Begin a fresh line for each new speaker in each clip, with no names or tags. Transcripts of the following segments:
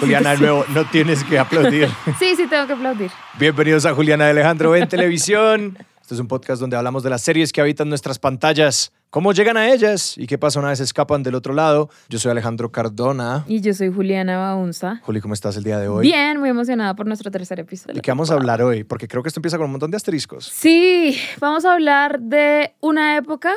Juliana, de nuevo, no tienes que aplaudir.
Sí, sí, tengo que aplaudir.
Bienvenidos a Juliana de Alejandro en televisión. Este es un podcast donde hablamos de las series que habitan nuestras pantallas, cómo llegan a ellas y qué pasa una vez escapan del otro lado. Yo soy Alejandro Cardona.
Y yo soy Juliana Baunza.
Juli, ¿cómo estás el día de hoy?
Bien, muy emocionada por nuestro tercer episodio.
¿De qué vamos a hablar hoy? Porque creo que esto empieza con un montón de asteriscos.
Sí, vamos a hablar de una época,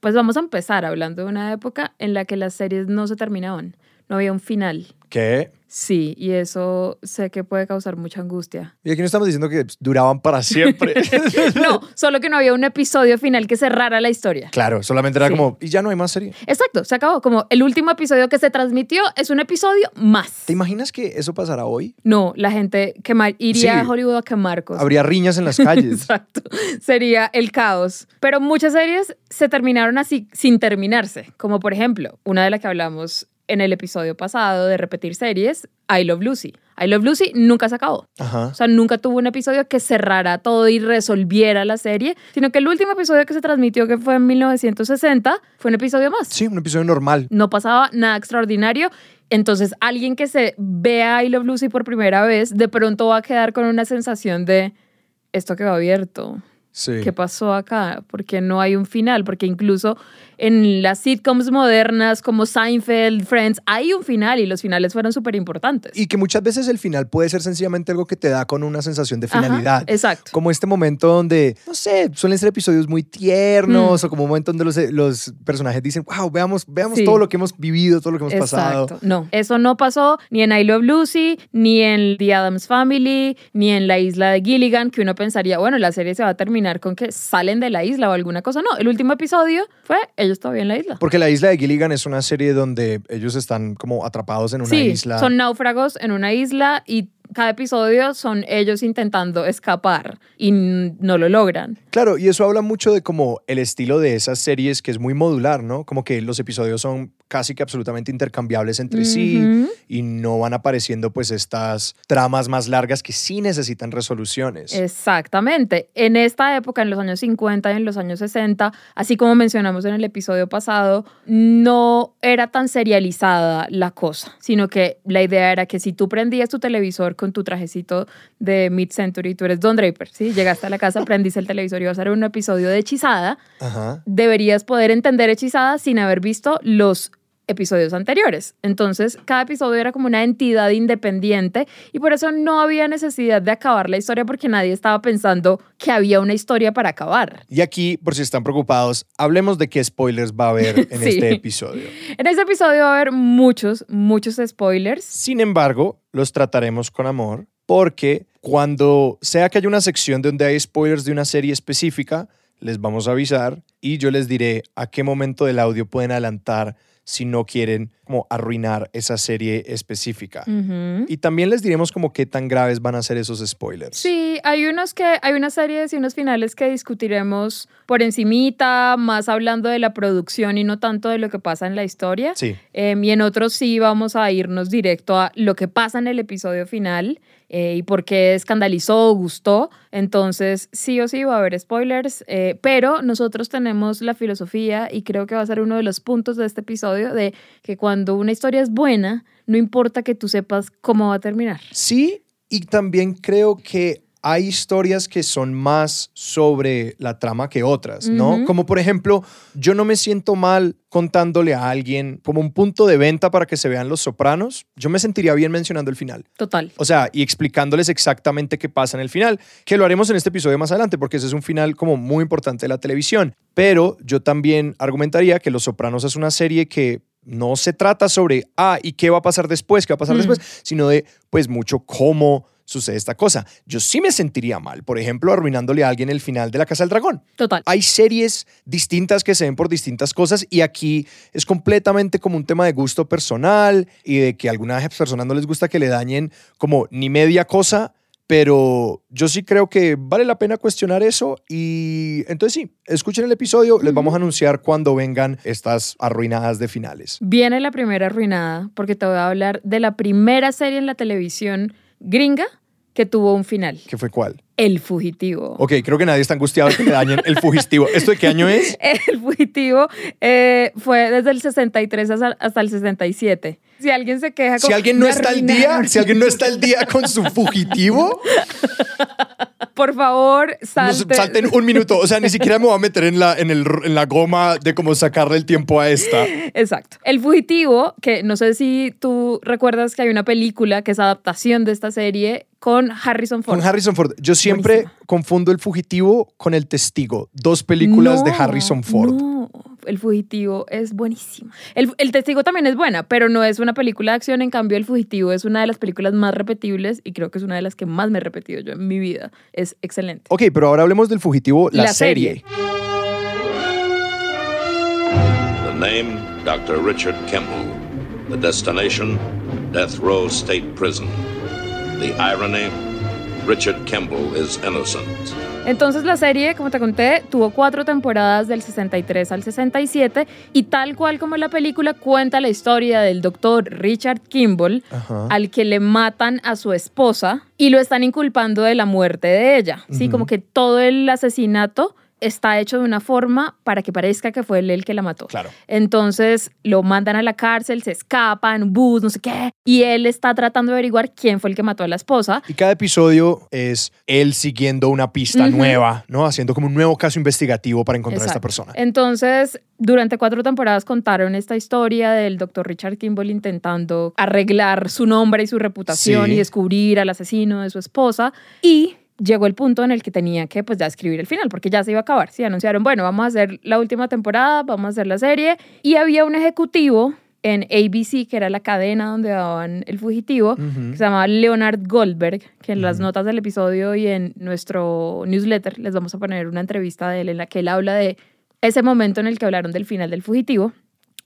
pues vamos a empezar hablando de una época en la que las series no se terminaban, no había un final.
¿Qué?
Sí, y eso sé que puede causar mucha angustia.
Y aquí no estamos diciendo que duraban para siempre.
No, solo que no había un episodio final que cerrara la historia.
claro, solamente era
Sí.
como, y ya no hay más serie.
Exacto, se acabó. Como el último episodio que se transmitió es un episodio más.
¿Te imaginas que eso pasará hoy?
No, la gente quemar, iría
Sí.
a Hollywood a quemar cosas.
Habría riñas en las calles.
Exacto. Sería el caos. Pero muchas series se terminaron así sin terminarse. Como por ejemplo, una de las que hablamos en el episodio pasado de repetir series, I Love Lucy. I Love Lucy nunca se acabó.
Ajá.
O sea, nunca tuvo un episodio que cerrara todo y resolviera la serie, sino que el último episodio que se transmitió, que fue en 1960, fue un episodio más.
Sí, un episodio normal.
No pasaba nada extraordinario. Entonces, alguien que se vea I Love Lucy por primera vez, de pronto va a quedar con una sensación de esto quedó abierto.
Sí.
¿Qué pasó acá? Porque no hay un final, porque incluso en las sitcoms modernas como Seinfeld, Friends, hay un final y los finales fueron súper importantes.
Y que muchas veces el final puede ser sencillamente algo que te da con una sensación de
Ajá,
finalidad.
exacto.
Como este momento donde, no sé, suelen ser episodios muy tiernos
Mm.
o como un momento donde los, los personajes dicen, wow, veamos, veamos
Sí.
todo lo que hemos vivido, todo lo que hemos pasado.
Exacto. No, eso no pasó ni en I Love Lucy, ni en The Addams Family, ni en la isla de Gilligan, que uno pensaría, bueno, la serie se va a terminar con que salen de la isla o alguna cosa. No, el último episodio fue ellos todavía en la isla.
Porque la isla de Gilligan es una serie donde ellos están como atrapados en una
sí,
isla.
son náufragos en una isla y cada episodio son ellos intentando escapar y no lo logran.
Claro, y eso habla mucho de como el estilo de esas series que es muy modular, ¿no? Como que los episodios son casi que absolutamente intercambiables entre sí y no van apareciendo pues estas tramas más largas que sí necesitan resoluciones.
Exactamente. En esta época, en los años 50 y en los años 60, así como mencionamos en el episodio pasado, no era tan serializada la cosa, sino que la idea era que si tú prendías tu televisor con tu trajecito de mid-century, tú eres Don Draper, ¿sí? Llegaste a la casa, prendiste el televisor y vas a ver un episodio de Hechizada,
Ajá.
deberías poder entender Hechizada sin haber visto los episodios anteriores. Entonces, cada episodio era como una entidad independiente y por eso no había necesidad de acabar la historia porque nadie estaba pensando que había una historia para acabar.
Y aquí, por si están preocupados, hablemos de qué spoilers va a haber en
Sí.
este episodio.
En este episodio va a haber muchos, muchos spoilers.
Sin embargo, los trataremos con amor porque cuando sea que haya una sección donde hay spoilers de una serie específica, les vamos a avisar y yo les diré a qué momento del audio pueden adelantar si no quieren como arruinar esa serie específica. Y también les diremos como qué tan graves van a ser esos spoilers.
Sí, hay unos que hay unas series y unos finales que discutiremos por encimita, más hablando de la producción y no tanto de lo que pasa en la historia.
Sí.
Em, y en otros sí vamos a irnos directo a lo que pasa en el episodio final eh, y por qué escandalizó o gustó. Entonces, sí o sí va a haber spoilers, eh, pero nosotros tenemos la filosofía y creo que va a ser uno de los puntos de este episodio de que cuando una historia es buena, no importa que tú sepas cómo va a terminar.
Sí, y también creo que hay historias que son más sobre la trama que otras, ¿no? Como por ejemplo, yo no me siento mal contándole a alguien como un punto de venta para que se vean los sopranos. Yo me sentiría bien mencionando el final.
Total.
O sea, y explicándoles exactamente qué pasa en el final, que lo haremos en este episodio más adelante, porque ese es un final como muy importante de la televisión. Pero yo también argumentaría que Los Sopranos es una serie que no se trata sobre, ah, ¿y qué va a pasar después? ¿Qué va a pasar
Mm.
después? Sino de, pues, mucho cómo sucede esta cosa. Yo sí me sentiría mal, por ejemplo, arruinándole a alguien el final de La Casa del Dragón.
Total.
Hay series distintas que se ven por distintas cosas y aquí es completamente como un tema de gusto personal y de que a algunas personas no les gusta que le dañen como ni media cosa, pero yo sí creo que vale la pena cuestionar eso y entonces sí, escuchen el episodio, les vamos a anunciar cuando vengan estas arruinadas de finales.
Viene la primera arruinada porque te voy a hablar de la primera serie en la televisión gringa que tuvo un final.
¿Qué fue cuál?
El fugitivo.
Ok, creo que nadie está angustiado que le dañen el fugitivo. ¿Esto de qué año es?
El fugitivo eh, fue desde el 63 hasta, hasta el 67. Si alguien se queja...
Si
como,
alguien no
"Me
está al día,
arruinaron".
si alguien no está al día con su fugitivo,
Por favor, salte.
salten un minuto. O sea, ni siquiera me voy a meter en la, en el, en la goma de cómo sacarle el tiempo a esta.
Exacto. El fugitivo, que no sé si tú recuerdas que hay una película que es adaptación de esta serie con Harrison Ford.
Con Harrison Ford. Yo siempre confundo el fugitivo con el testigo. Dos películas de Harrison Ford.
No, el fugitivo es buenísimo. El, el testigo también es buena, pero no es una película de acción. En cambio, el fugitivo es una de las películas más repetibles y creo que es una de las que más me he repetido yo en mi vida. Es excelente.
Ok, pero ahora hablemos del fugitivo, la,
La
serie.
serie.
The name, Dr. Richard Kimball. The destination, Death Row State Prison. The irony, Richard Kimball is innocent.
Entonces la serie, como te conté, tuvo cuatro temporadas del 63 al 67 y tal cual como la película cuenta la historia del doctor Richard Kimball
Ajá.
al que le matan a su esposa y lo están inculpando de la muerte de ella. Sí, como que todo el asesinato está hecho de una forma para que parezca que fue él el que la mató.
Claro.
Entonces lo mandan a la cárcel, se escapan, bus, no sé qué, y él está tratando de averiguar quién fue el que mató a la esposa.
Y cada episodio es él siguiendo una pista nueva, ¿no? Haciendo como un nuevo caso investigativo para encontrar a esta persona.
Entonces, durante cuatro temporadas contaron esta historia del doctor Richard Kimball intentando arreglar su nombre y su reputación
Sí.
y descubrir al asesino de su esposa. Y llegó el punto en el que tenía que pues ya escribir el final, porque ya se iba a acabar. Sí, anunciaron, bueno, vamos a hacer la última temporada, vamos a hacer la serie. Y había un ejecutivo en ABC, que era la cadena donde daban El Fugitivo, que se llamaba Leonard Goldberg, que en las notas del episodio y en nuestro newsletter les vamos a poner una entrevista de él en la que él habla de ese momento en el que hablaron del final del fugitivo.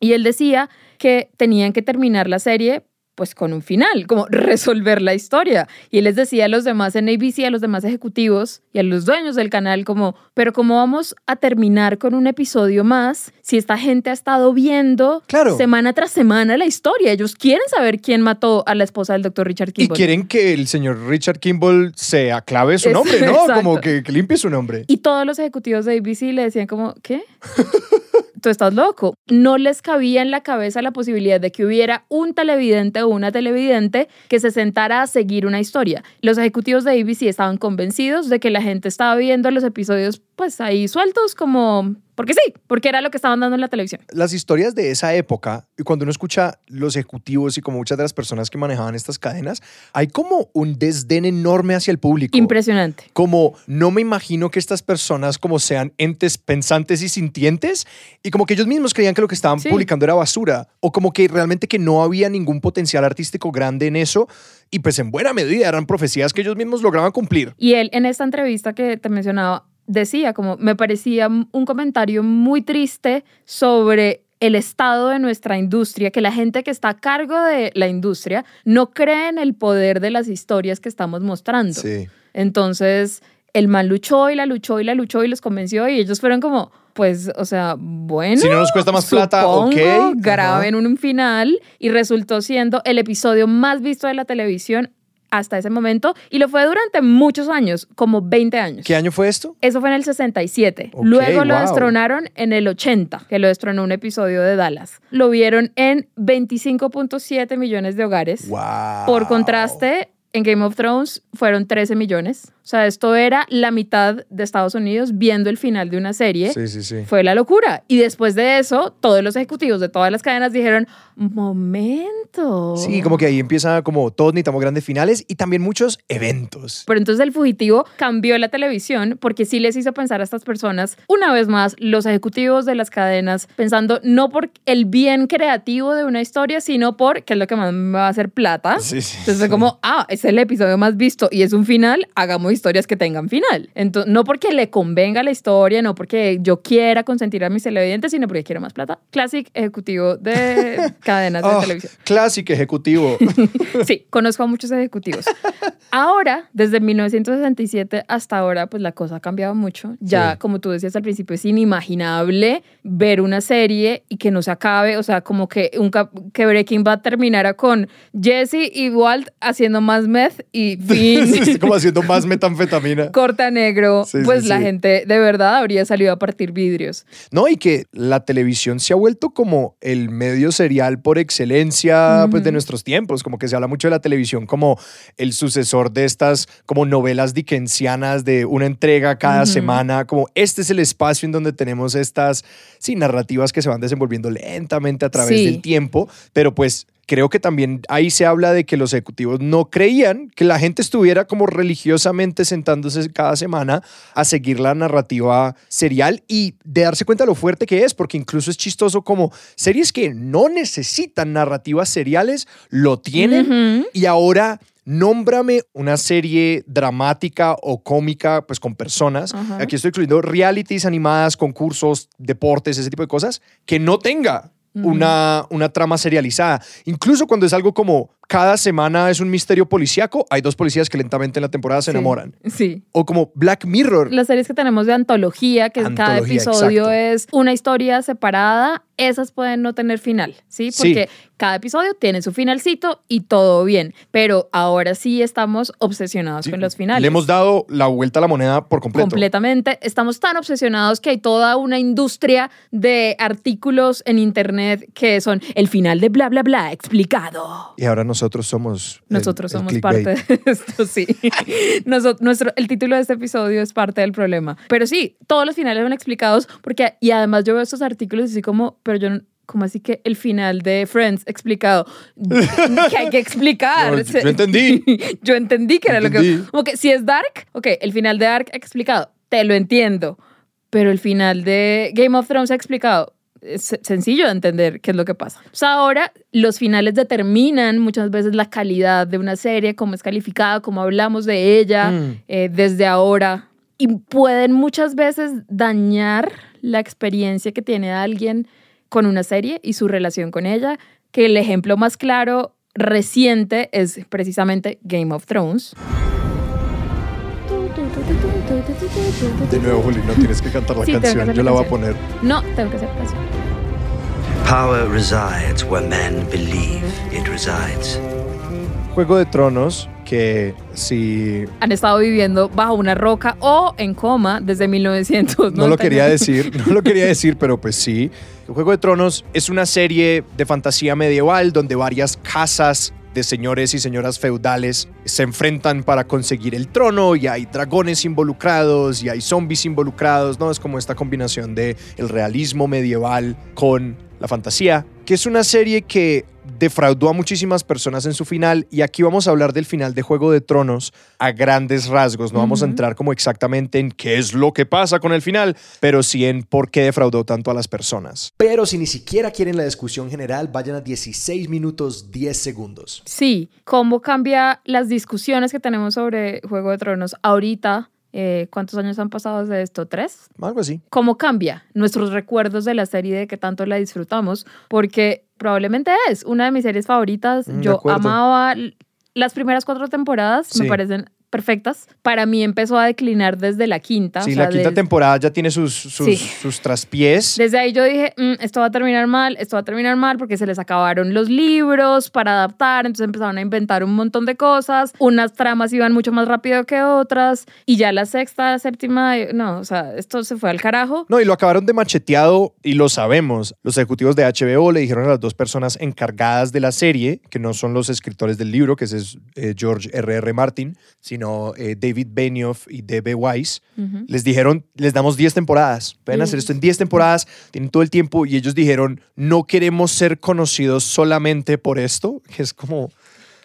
Y él decía que tenían que terminar la serie pues con un final, como resolver la historia. Y él les decía a los demás en ABC, a los demás ejecutivos y a los dueños del canal como, pero ¿cómo vamos a terminar con un episodio más si esta gente ha estado viendo
Claro.
semana tras semana la historia? Ellos quieren saber quién mató a la esposa del doctor Richard
Y
Kimball.
quieren que el señor Richard Kimball se aclave su nombre, ¿no?
exacto.
Como que, que limpie su nombre.
Y todos los ejecutivos de ABC le decían como, ¿qué? Tú estás loco. No les cabía en la cabeza la posibilidad de que hubiera un televidente o una televidente que se sentara a seguir una historia. Los ejecutivos de ABC estaban convencidos de que la gente estaba viendo los episodios pues ahí sueltos como... Porque sí, porque era lo que estaban dando en la televisión.
Las historias de esa época, y cuando uno escucha los ejecutivos y como muchas de las personas que manejaban estas cadenas, hay como un desdén enorme hacia el público.
Impresionante.
como no me imagino que estas personas como sean entes pensantes y sintientes y como que ellos mismos creían que lo que estaban
Sí.
publicando era basura o como que realmente que no había ningún potencial artístico grande en eso y pues en buena medida eran profecías que ellos mismos lograban cumplir.
Y él en esta entrevista que te mencionaba decía como me parecía un comentario muy triste sobre el estado de nuestra industria, que la gente que está a cargo de la industria no cree en el poder de las historias que estamos mostrando. Entonces, el man luchó y la luchó y la luchó y los convenció y ellos fueron como, pues, o sea, bueno.
Si no nos cuesta más plata, ok.
Graben un final y resultó siendo el episodio más visto de la televisión hasta ese momento y lo fue durante muchos años, como 20 años.
¿Qué año fue esto?
Eso fue en el 67.
Ok,
Luego lo
wow.
destronaron en el 80, que lo destronó un episodio de Dallas. Lo vieron en 25.7 millones de hogares.
Wow.
Por contraste, en Game of Thrones fueron 13 millones. O sea, esto era la mitad de Estados Unidos viendo el final de una serie.
Sí, sí, sí.
Fue la locura. Y después de eso, todos los ejecutivos de todas las cadenas dijeron, momento.
Sí, como que ahí empieza como todos necesitamos grandes finales y también muchos eventos.
Pero entonces el fugitivo cambió la televisión porque sí les hizo pensar a estas personas, una vez más, los ejecutivos de las cadenas, pensando no por el bien creativo de una historia, sino por qué es lo que más me va a hacer plata.
Sí, sí,
Entonces fue como, ah, es es el episodio más visto y es un final, hagamos historias que tengan final. Entonces, no porque le convenga la historia, no porque yo quiera consentir a mis televidentes, sino porque quiero más plata. Classic ejecutivo de cadenas de
Ah,
televisión.
Clásico ejecutivo.
Sí, conozco a muchos ejecutivos. Ahora, desde 1967 hasta ahora, pues la cosa ha cambiado mucho. Ya,
Sí.
como tú decías al principio, es inimaginable ver una serie y que no se acabe. O sea, como que, un que Breaking Bad terminara con Jesse y Walt haciendo más meth y fin.
Es como haciendo más metanfetamina.
Corta negro,
Sí, sí,
pues la
sí.
gente de verdad habría salido a partir vidrios.
No, y que la televisión se ha vuelto como el medio serial por excelencia pues, de nuestros tiempos. Como que se habla mucho de la televisión como el sucesor de estas como novelas dickensianas de una entrega cada semana. Como este es el espacio en donde tenemos estas sí, narrativas que se van desenvolviendo lentamente a través del tiempo. Pero pues creo que también ahí se habla de que los ejecutivos no creían que la gente estuviera como religiosamente sentándose cada semana a seguir la narrativa serial y de darse cuenta de lo fuerte que es, porque incluso es chistoso como series que no necesitan narrativas seriales, lo tienen
Ujú.
y ahora nómbrame una serie dramática o cómica, pues con personas. Aquí estoy incluyendo realities animadas, concursos, deportes, ese tipo de cosas, que no tenga Una, una trama serializada. Incluso cuando es algo como cada semana es un misterio policíaco, hay dos policías que lentamente en la temporada se
Sí.
enamoran.
Sí.
O como Black Mirror.
Las series que tenemos de antología, que cada
Antología,
episodio
exacto.
es una historia separada, esas pueden no tener final, ¿sí?
Sí.
Porque cada episodio tiene su finalcito y todo bien. Pero ahora sí estamos obsesionados
Sí,
con los finales.
Le hemos dado la vuelta a la moneda por completo.
Completamente. Estamos tan obsesionados que hay toda una industria de artículos en internet que son el final de bla, bla, bla, explicado.
Y ahora nosotros somos.
Nosotros
el
somos
clickbait.
parte de esto, sí. Nuestro, el título de este episodio es parte del problema. Pero sí, todos los finales son explicados porque, y además yo veo estos artículos así como, pero yo, no- como así que el final de Friends explicado? que hay que explicar.
Yo- yo entendí.
yo entendí que era lo que... Como que si es Dark, ok, el final de Dark explicado, te lo entiendo. Pero el final de Game of Thrones explicado, es sencillo de entender qué es lo que pasa. O sea, ahora los finales determinan muchas veces la calidad de una serie, cómo es calificada, cómo hablamos de ella
Mm.
eh, desde ahora. Y pueden muchas veces dañar la experiencia que tiene alguien con una serie y su relación con ella, que el ejemplo más claro reciente es precisamente Game of Thrones.
De nuevo, Juli, no tienes que cantar la
Sí,
canción. Yo
la
la voy a
canción.
poner.
No, tengo que hacer caso.
Power resides where men believe it resides.
Juego de Tronos, que si
Han estado viviendo bajo una roca o en coma desde 1900.
no lo quería decir, no lo quería decir, pero pues sí. El Juego de Tronos es una serie de fantasía medieval donde varias casas de señores y señoras feudales se enfrentan para conseguir el trono y hay dragones involucrados y hay zombies involucrados, ¿no? Es como esta combinación de el realismo medieval con la fantasía, que es una serie que defraudó a muchísimas personas en su final y aquí vamos a hablar del final de Juego de Tronos a grandes rasgos, no vamos a entrar como exactamente en qué es lo que pasa con el final, pero sí en por qué defraudó tanto a las personas. Pero si ni siquiera quieren la discusión general, vayan a 16 minutos 10 segundos.
Sí, cómo cambia las discusiones que tenemos sobre Juego de Tronos ahorita. Eh, ¿Cuántos años han pasado desde esto? ¿Tres?
Algo así.
cómo cambia nuestros recuerdos de la serie, de que tanto la disfrutamos, porque probablemente es una de mis series favoritas.
Mm,
Yo amaba las primeras cuatro temporadas,
Sí.
me parecen perfectas. Para mí empezó a declinar desde la quinta.
Sí,
o sea,
la quinta temporada ya tiene sus, sus,
Sí.
sus traspiés.
Desde ahí yo dije, "Mm, esto va a terminar mal, esto va a terminar mal porque se les acabaron los libros para adaptar, entonces empezaron a inventar un montón de cosas, unas tramas iban mucho más rápido que otras y ya la sexta, séptima, eh, no, o sea, esto se fue al carajo.
No, y lo acabaron de macheteado y lo sabemos. Los ejecutivos de HBO le dijeron a las dos personas encargadas de la serie, que no son los escritores del libro, que ese es eh, George R.R. R. Martin, sino eh, David Benioff y D.B. Weiss, les dijeron, les damos 10 temporadas. Pueden hacer esto en 10 temporadas, tienen todo el tiempo y ellos dijeron, no queremos ser conocidos solamente por esto, que es como...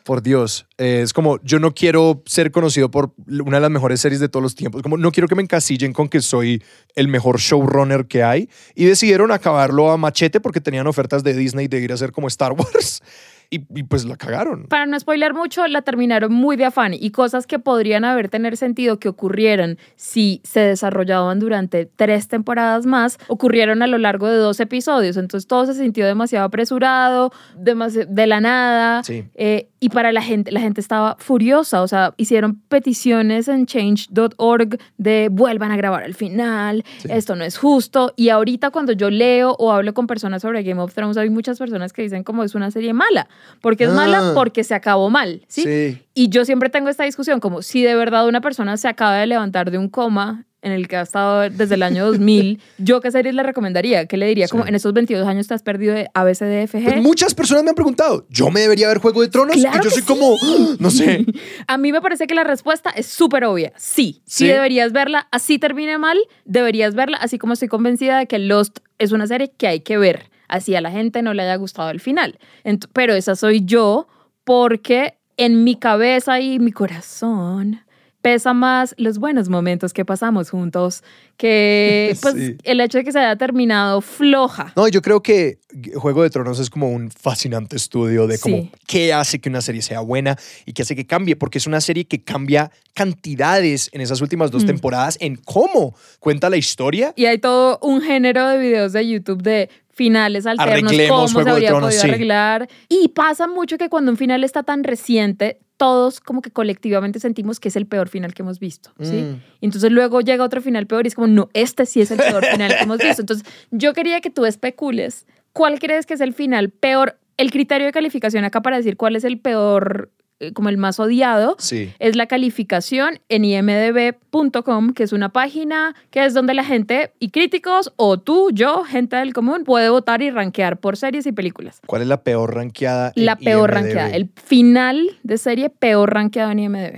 Por Dios, eh, es como yo no quiero ser conocido por una de las mejores series de todos los tiempos, como no quiero que me encasillen con que soy el mejor showrunner que hay y decidieron acabarlo a machete porque tenían ofertas de Disney de ir a hacer como Star Wars y, y pues la cagaron.
Para no spoiler mucho, la terminaron muy de afán y cosas que podrían haber tener sentido que ocurrieran si se desarrollaban durante tres temporadas más, ocurrieron a lo largo de dos episodios. Entonces todo se sintió demasiado apresurado, demasi- de la nada.
Sí.
Eh, y para la gente, la gente estaba furiosa, o sea, hicieron peticiones en change.org de vuelvan a grabar al final,
Sí.
esto no es justo. Y ahorita cuando yo leo o hablo con personas sobre Game of Thrones, hay muchas personas que dicen como es una serie mala, porque es
Ah.
mala porque se acabó mal, ¿sí?
Sí.
Y yo siempre tengo esta discusión como si de verdad una persona se acaba de levantar de un coma en el que ha estado desde el año 2000, ¿yo qué series le recomendaría? ¿Qué le diría? Como
Sí.
en esos 22 años te has perdido de ABCDFG.
Pues muchas personas me han preguntado, ¿yo me debería ver Juego de Tronos?
Claro
y yo
que
soy como, "Ah, no sé.
A mí me parece que la respuesta es súper obvia. Sí, sí,
Sí.
deberías verla. Así termine mal, deberías verla. Así como estoy convencida de que Lost es una serie que hay que ver. Así a la gente no le haya gustado el final. Ent- pero esa soy yo porque en mi cabeza y mi corazón pesa más los buenos momentos que pasamos juntos que pues,
Sí.
el hecho de que se haya terminado floja.
No, yo creo que Juego de Tronos es como un fascinante estudio de cómo
Sí.
qué hace que una serie sea buena y qué hace que cambie, porque es una serie que cambia cantidades en esas últimas dos
Mm.
temporadas en cómo cuenta la historia.
Y hay todo un género de videos de YouTube de finales alternos,
Arreglemos
cómo se habría
Tronos,
podido
sí.
arreglar. Y pasa mucho que cuando un final está tan reciente, todos como que colectivamente sentimos que es el peor final que hemos visto, ¿sí?
Mm.
Entonces luego llega otro final peor y es como, no, este sí es el peor final que hemos visto. Entonces yo quería que tú especules cuál crees que es el final peor. El criterio de calificación acá para decir cuál es el peor, como el más odiado,
Sí.
es la calificación en imdb.com, que es una página que es donde la gente y críticos o tú, yo, gente del común, puede votar y rankear por series y películas.
¿Cuál es la peor rankeada? en
La peor
IMDb?
rankeada, el final de serie peor rankeado en IMDb.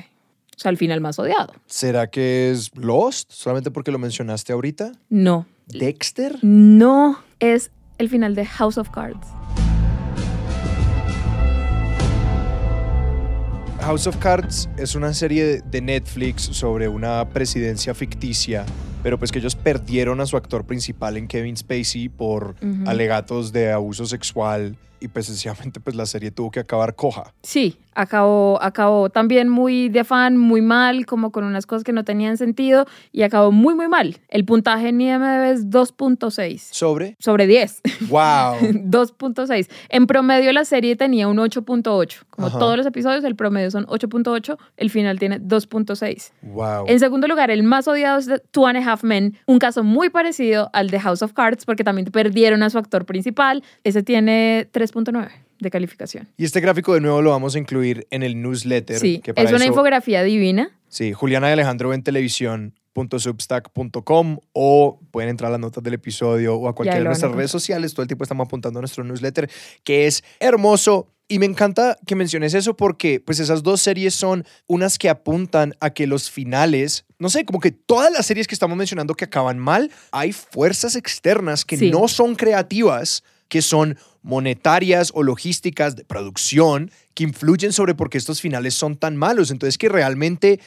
O sea, el final más odiado.
¿Será que es Lost? Solamente porque lo mencionaste ahorita.
No,
¿Dexter?
no es el final de House of Cards.
House of Cards es una serie de Netflix sobre una presidencia ficticia, pero pues que ellos perdieron a su actor principal en Kevin Spacey por alegatos de abuso sexual y pues sencillamente pues la serie tuvo que acabar coja.
Sí, acabó, acabó también muy de afán, muy mal, como con unas cosas que no tenían sentido y acabó muy, muy mal. El puntaje en IMDb es 2.6
Sobre.
sobre 10.
¡Wow!
2.6. En promedio la serie tenía un 8.8. Como
Ajá.
todos los episodios, el promedio son 8.8, el final tiene 2.6.
¡Wow!
En segundo lugar, el más odiado es Two and a Half Men, un caso muy parecido al de House of Cards porque también perdieron a su actor principal. Ese tiene 3.9 de calificación.
Y este gráfico de nuevo lo vamos a incluir en el newsletter.
Sí,
que para
es una
eso-
infografía divina.
Sí, Juliana y Alejandro en televisión.substack.com o pueden entrar a las notas del episodio o a cualquiera de nuestras redes sociales. Todo el tiempo estamos apuntando a nuestro newsletter, que es hermoso. Y me encanta que menciones eso porque pues esas dos series son unas que apuntan a que los finales, no sé, como que todas las series que estamos mencionando que acaban mal, hay fuerzas externas que
Sí.
no son creativas, que son monetarias o logísticas de producción, que influyen sobre por qué estos finales son tan malos. Entonces que realmente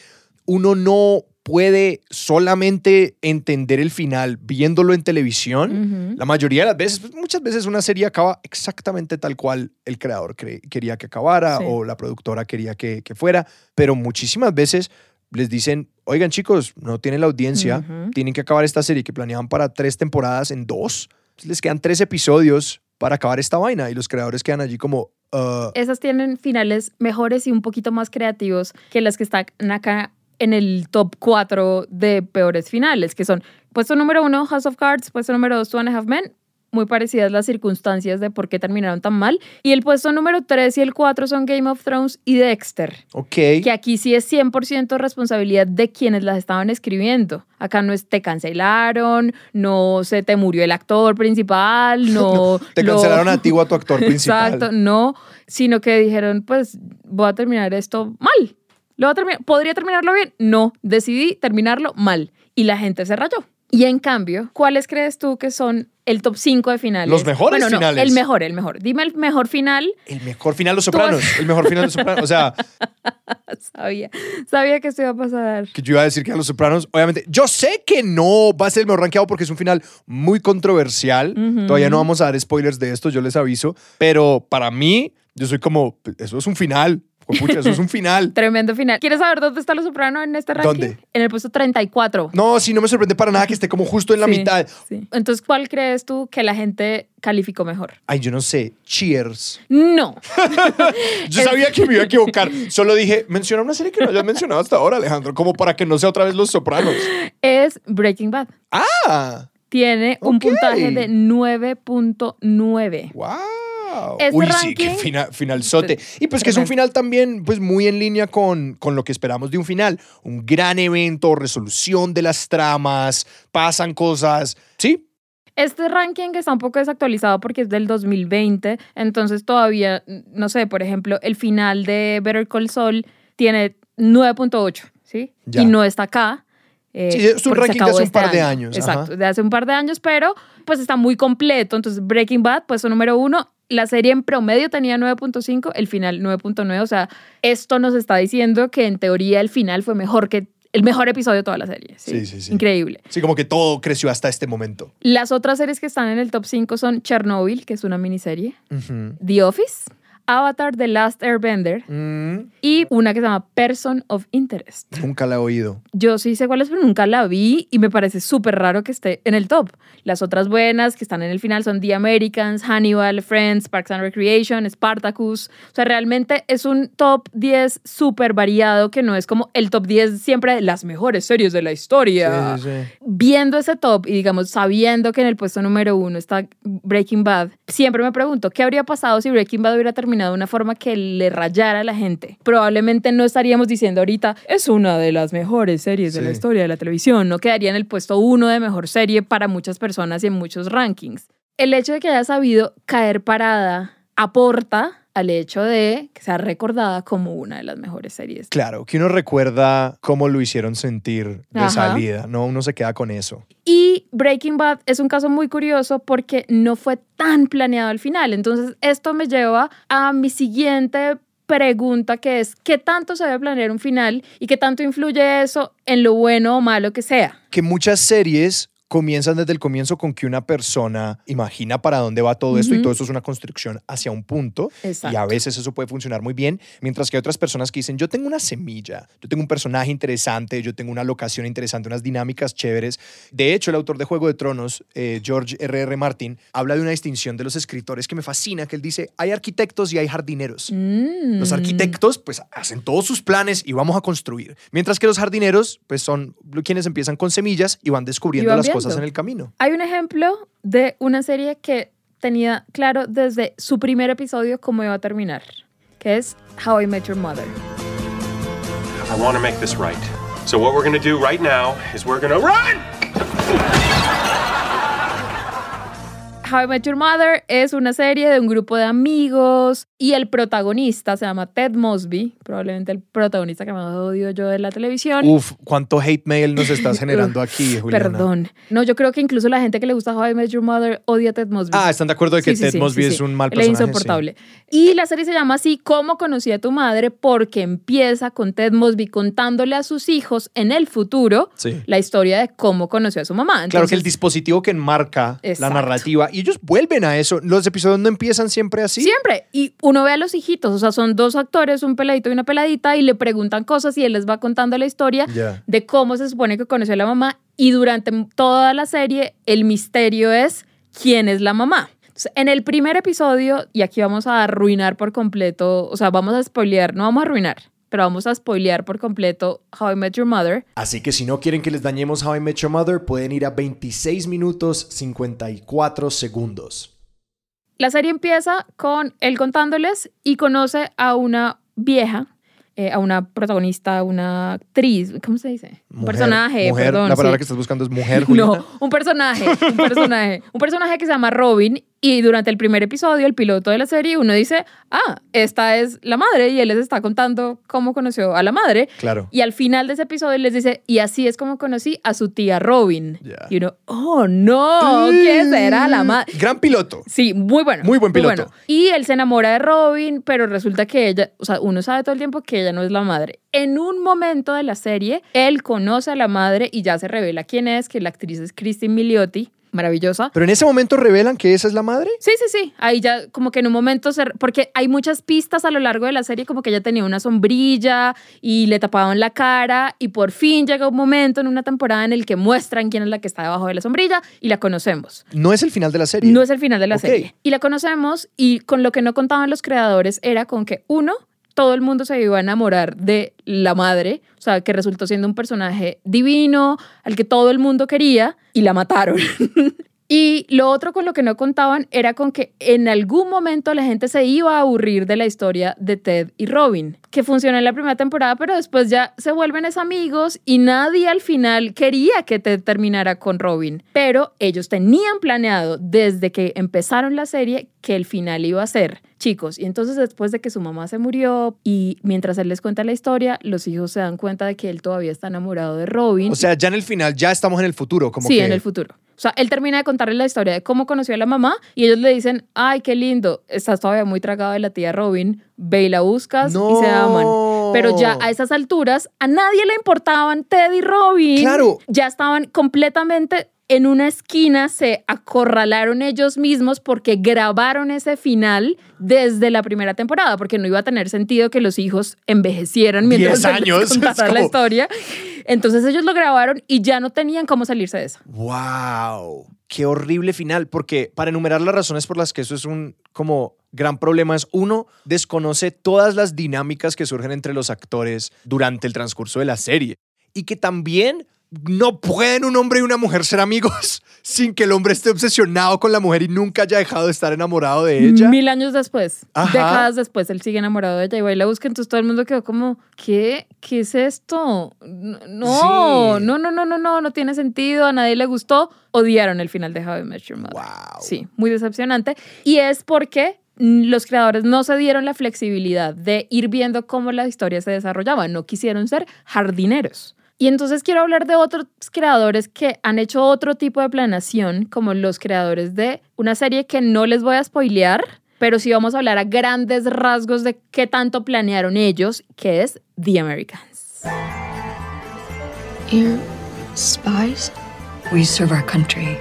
uno no puede solamente entender el final viéndolo en televisión. La mayoría de las veces, pues, muchas veces una serie acaba exactamente tal cual el creador cre- quería que acabara
Sí.
o la productora quería que, que fuera, pero muchísimas veces les dicen, oigan chicos, no tienen la audiencia, tienen que acabar esta serie que planeaban para tres temporadas en dos, Les quedan tres episodios para acabar esta vaina y los creadores quedan allí como... "Uh,
Esas tienen finales mejores y un poquito más creativos que las que están acá en el top 4 de peores finales, que son puesto número uno, House of Cards, puesto número dos, Two and a Half Men, muy parecidas las circunstancias de por qué terminaron tan mal. Y el puesto número 3 y el 4 son Game of Thrones y Dexter,
ok,
que aquí sí es 100% responsabilidad de quienes las estaban escribiendo. Acá no es te cancelaron, no se te murió el actor principal, no...
te
lo-
cancelaron a ti o a tu actor principal.
Exacto, no, sino que dijeron, pues voy a terminar esto mal. ¿Lo voy a terminar? ¿Podría terminarlo bien? No, decidí terminarlo mal. Y la gente se rayó. Y en cambio, ¿cuáles crees tú que son el top 5 de finales?
Los mejores
Bueno, no,
finales.
el mejor, el mejor. Dime el mejor final.
El mejor final de Los Sopranos, el mejor final de Los Sopranos. O sea,
Sabía, sabía que esto iba a pasar.
que yo iba a decir que a Los Sopranos, obviamente, yo sé que no va a ser el mejor rankeado porque es un final muy controversial. Todavía no vamos a dar spoilers de esto, yo les aviso. Pero para mí, Yo soy como, eso es un final. Pucha, eso es un final.
Tremendo final. ¿Quieres saber dónde está Los Soprano en este ranking?
¿Dónde?
En el puesto 34.
No, sí, no me sorprende para nada que esté como justo en la
Sí,
mitad.
sí. Entonces, ¿cuál crees tú que la gente calificó mejor?
Ay, yo no sé. Cheers.
No.
Yo sabía que me iba a equivocar. Solo dije, menciona una serie que no hayas mencionado hasta ahora, Alejandro, como para que no sea otra vez Los Sopranos.
es Breaking Bad.
Ah,
Tiene un puntaje de 9.9.
wow.
Este
Uy, sí, qué fina- finalzote. Y pues que es un final también, pues muy en línea con, con lo que esperamos de un final. Un gran evento, resolución de las tramas, pasan cosas. Sí,
Este ranking está un poco desactualizado porque es del 2020, entonces todavía, no sé, por ejemplo, el final de Better Call Saul tiene 9.8, ¿sí?
Ya.
Y no está acá. eh,
Sí, es un ranking de hace un
este
par de
año.
años,
Exacto,
ajá.
de hace un par de años, pero pues está muy completo. Entonces, Breaking Bad, puesto número uno. La serie en promedio tenía 9.5, el final 9.9. O sea, esto nos está diciendo que en teoría el final fue mejor que el mejor episodio de toda la serie. Sí,
Sí, sí, sí.
Increíble.
sí, como que todo creció hasta este momento.
Las otras series que están en el top 5 son Chernobyl, que es una miniserie. The Office, Avatar The Last Airbender
Mm,
y una que se llama Person of Interest.
nunca la he oído.
Yo sí sé cuál es, pero nunca la vi y me parece súper raro que esté en el top. Las otras buenas que están en el final son The Americans, Hannibal, Friends, Parks and Recreation, Spartacus. O sea, realmente es un top 10 súper variado que no es como el top 10 siempre de las mejores series de la historia
Sí, sí,
viendo ese top y digamos sabiendo que en el puesto número uno está Breaking Bad, siempre me pregunto qué habría pasado si Breaking Bad hubiera terminado de una forma que le rayara a la gente. Probablemente no estaríamos diciendo ahorita es una de las mejores series de la
Sí.
historia de la televisión. No quedaría en el puesto uno de mejor serie para muchas personas y en muchos rankings. El hecho de que haya sabido caer parada aporta al hecho de que sea recordada como una de las mejores series.
Claro, que uno recuerda cómo lo hicieron sentir de
Ajá.
salida, ¿no? Uno se queda con eso.
Y Breaking Bad es un caso muy curioso porque no fue tan planeado al final. Entonces, esto me lleva a mi siguiente pregunta que es, ¿qué tanto se debe planear un final y qué tanto influye eso en lo bueno o malo que sea?
Que muchas series comienzan desde el comienzo con que una persona imagina para dónde va todo esto y todo esto es una construcción hacia un punto y a
Exacto.
veces eso puede funcionar muy bien, mientras que hay otras personas que dicen, yo tengo una semilla, yo tengo un personaje interesante, yo tengo una locación interesante, unas dinámicas chéveres. De hecho, el autor de Juego de Tronos, eh, George R.R. R. Martin, habla de una distinción de los escritores que me fascina, que él dice, hay arquitectos y hay jardineros.
Mm.
Los arquitectos, pues, hacen todos sus planes y vamos a construir. Mientras que los jardineros, pues, son quienes empiezan con semillas y van descubriendo
Y van
las
viendo.
cosas en el camino.
Hay un ejemplo de una serie que tenía claro desde su primer episodio cómo iba a terminar, que es How I Met Your Mother.
I want to make this right. So what we're going to do right now is we're going to run!
How I Met Your Mother es una serie de un grupo de amigos y el protagonista se llama Ted Mosby, probablemente el protagonista que más odio yo de la televisión.
Uf, cuánto hate mail nos estás generando aquí, Juliana.
Perdón. No, yo creo que incluso la gente que le gusta How I Met Your Mother odia a Ted Mosby.
Ah, ¿están de acuerdo de que
Sí,
Ted
sí,
Mosby
sí,
es un mal personaje?
Es insoportable. Y la serie se llama así, ¿Cómo conocí a tu madre? Porque empieza con Ted Mosby contándole a sus hijos en el futuro la historia de cómo conoció a su mamá.
Claro que el
Entonces,
dispositivo que enmarca
Exacto.
la narrativa y ellos vuelven a eso. Los episodios no empiezan siempre así.
Siempre. Y uno ve a los hijitos, o sea, son dos actores, un peladito y una peladita, y le preguntan cosas y él les va contando la historia de cómo se supone que conoció a la mamá. Y durante toda la serie, el misterio es quién es la mamá. Entonces, en el primer episodio, y aquí vamos a arruinar por completo, o sea, vamos a spoilear, no vamos a arruinar, pero vamos a spoilear por completo How I Met Your Mother.
Así que si no quieren que les dañemos How I Met Your Mother, pueden ir a 26 minutos 54 segundos.
La serie empieza con él contándoles y conoce a una vieja, eh, a una protagonista, a una actriz, ¿cómo se dice? un personaje,
mujer,
perdón.
La palabra
sí.
que estás buscando es mujer, Juliana.
No, un personaje, un personaje, un personaje que se llama Robin y durante el primer episodio, el piloto de la serie, uno dice, ah, esta es la madre y él les está contando cómo conoció a la madre.
Claro.
Y al final de ese episodio les dice, y así es como conocí a su tía Robin.
Ya.
Y uno, oh no, ¿qué será la madre?
Gran piloto.
Sí, muy bueno.
Muy buen piloto.
bueno. Y él se enamora de Robin, pero resulta que ella, o sea, uno sabe todo el tiempo que ella no es la madre. En un momento de la serie, él conoce a la madre y ya se revela quién es, que la actriz es Christine Milioti. Maravillosa.
Pero en ese momento revelan que esa es la madre.
Sí, sí, sí. Ahí ya como que en un momento se... Porque hay muchas pistas a lo largo de la serie como que ella tenía una sombrilla y le tapaban la cara y por fin llega un momento en una temporada en el que muestran quién es la que está debajo de la sombrilla y la conocemos.
No es el final de la serie.
No es el final de la serie. Y la conocemos y con lo que no contaban los creadores era con que uno, todo el mundo se iba a enamorar de la madre, o sea, que resultó siendo un personaje divino, al que todo el mundo quería y la mataron. Y lo otro con lo que no contaban era con que en algún momento la gente se iba a aburrir de la historia de Ted y Robin, que funcionó en la primera temporada, pero después ya se vuelven es amigos y nadie al final quería que Ted terminara con Robin. Pero ellos tenían planeado desde que empezaron la serie que el final iba a ser chicos. Y entonces después de que su mamá se murió y mientras él les cuenta la historia, los hijos se dan cuenta de que él todavía está enamorado de Robin.
O sea, ya en el final, ya estamos en el futuro. Como
sí,
que...
en el futuro. O sea, él termina de contarle la historia de cómo conoció a la mamá y ellos le dicen, ay, qué lindo, estás todavía muy tragado de la tía Robin, ve y la buscas y se aman. Pero ya a esas alturas a nadie le importaban Ted y Robin.
Claro.
Ya estaban completamente en una esquina, se acorralaron ellos mismos porque grabaron ese final desde la primera temporada, porque no iba a tener sentido que los hijos envejecieran mientras les contara la historia. Entonces ellos lo grabaron y ya no tenían cómo salirse de eso.
¡Wow! Qué horrible final, porque para enumerar las razones por las que eso es un como gran problema es uno, desconoce todas las dinámicas que surgen entre los actores durante el transcurso de la serie y que también no pueden un hombre y una mujer ser amigos sin que el hombre esté obsesionado con la mujer y nunca haya dejado de estar enamorado de ella.
Mil años después,
Ajá.
décadas después, él sigue enamorado de ella y va y la busca. Entonces todo el mundo quedó como, ¿qué? ¿Qué es esto? No,
Sí.
no, no, no, no, no, no tiene sentido. A nadie le gustó. Odiaron el final de How I Met Your Mother.
Wow.
Sí, muy decepcionante. Y es porque los creadores no se dieron la flexibilidad de ir viendo cómo la historia se desarrollaba. No quisieron ser jardineros. Y entonces quiero hablar de otros creadores que han hecho otro tipo de planeación, como los creadores de una serie que no les voy a spoilear, pero sí vamos a hablar a grandes rasgos de qué tanto planearon ellos, que es The Americans.
Spies? We serve our country.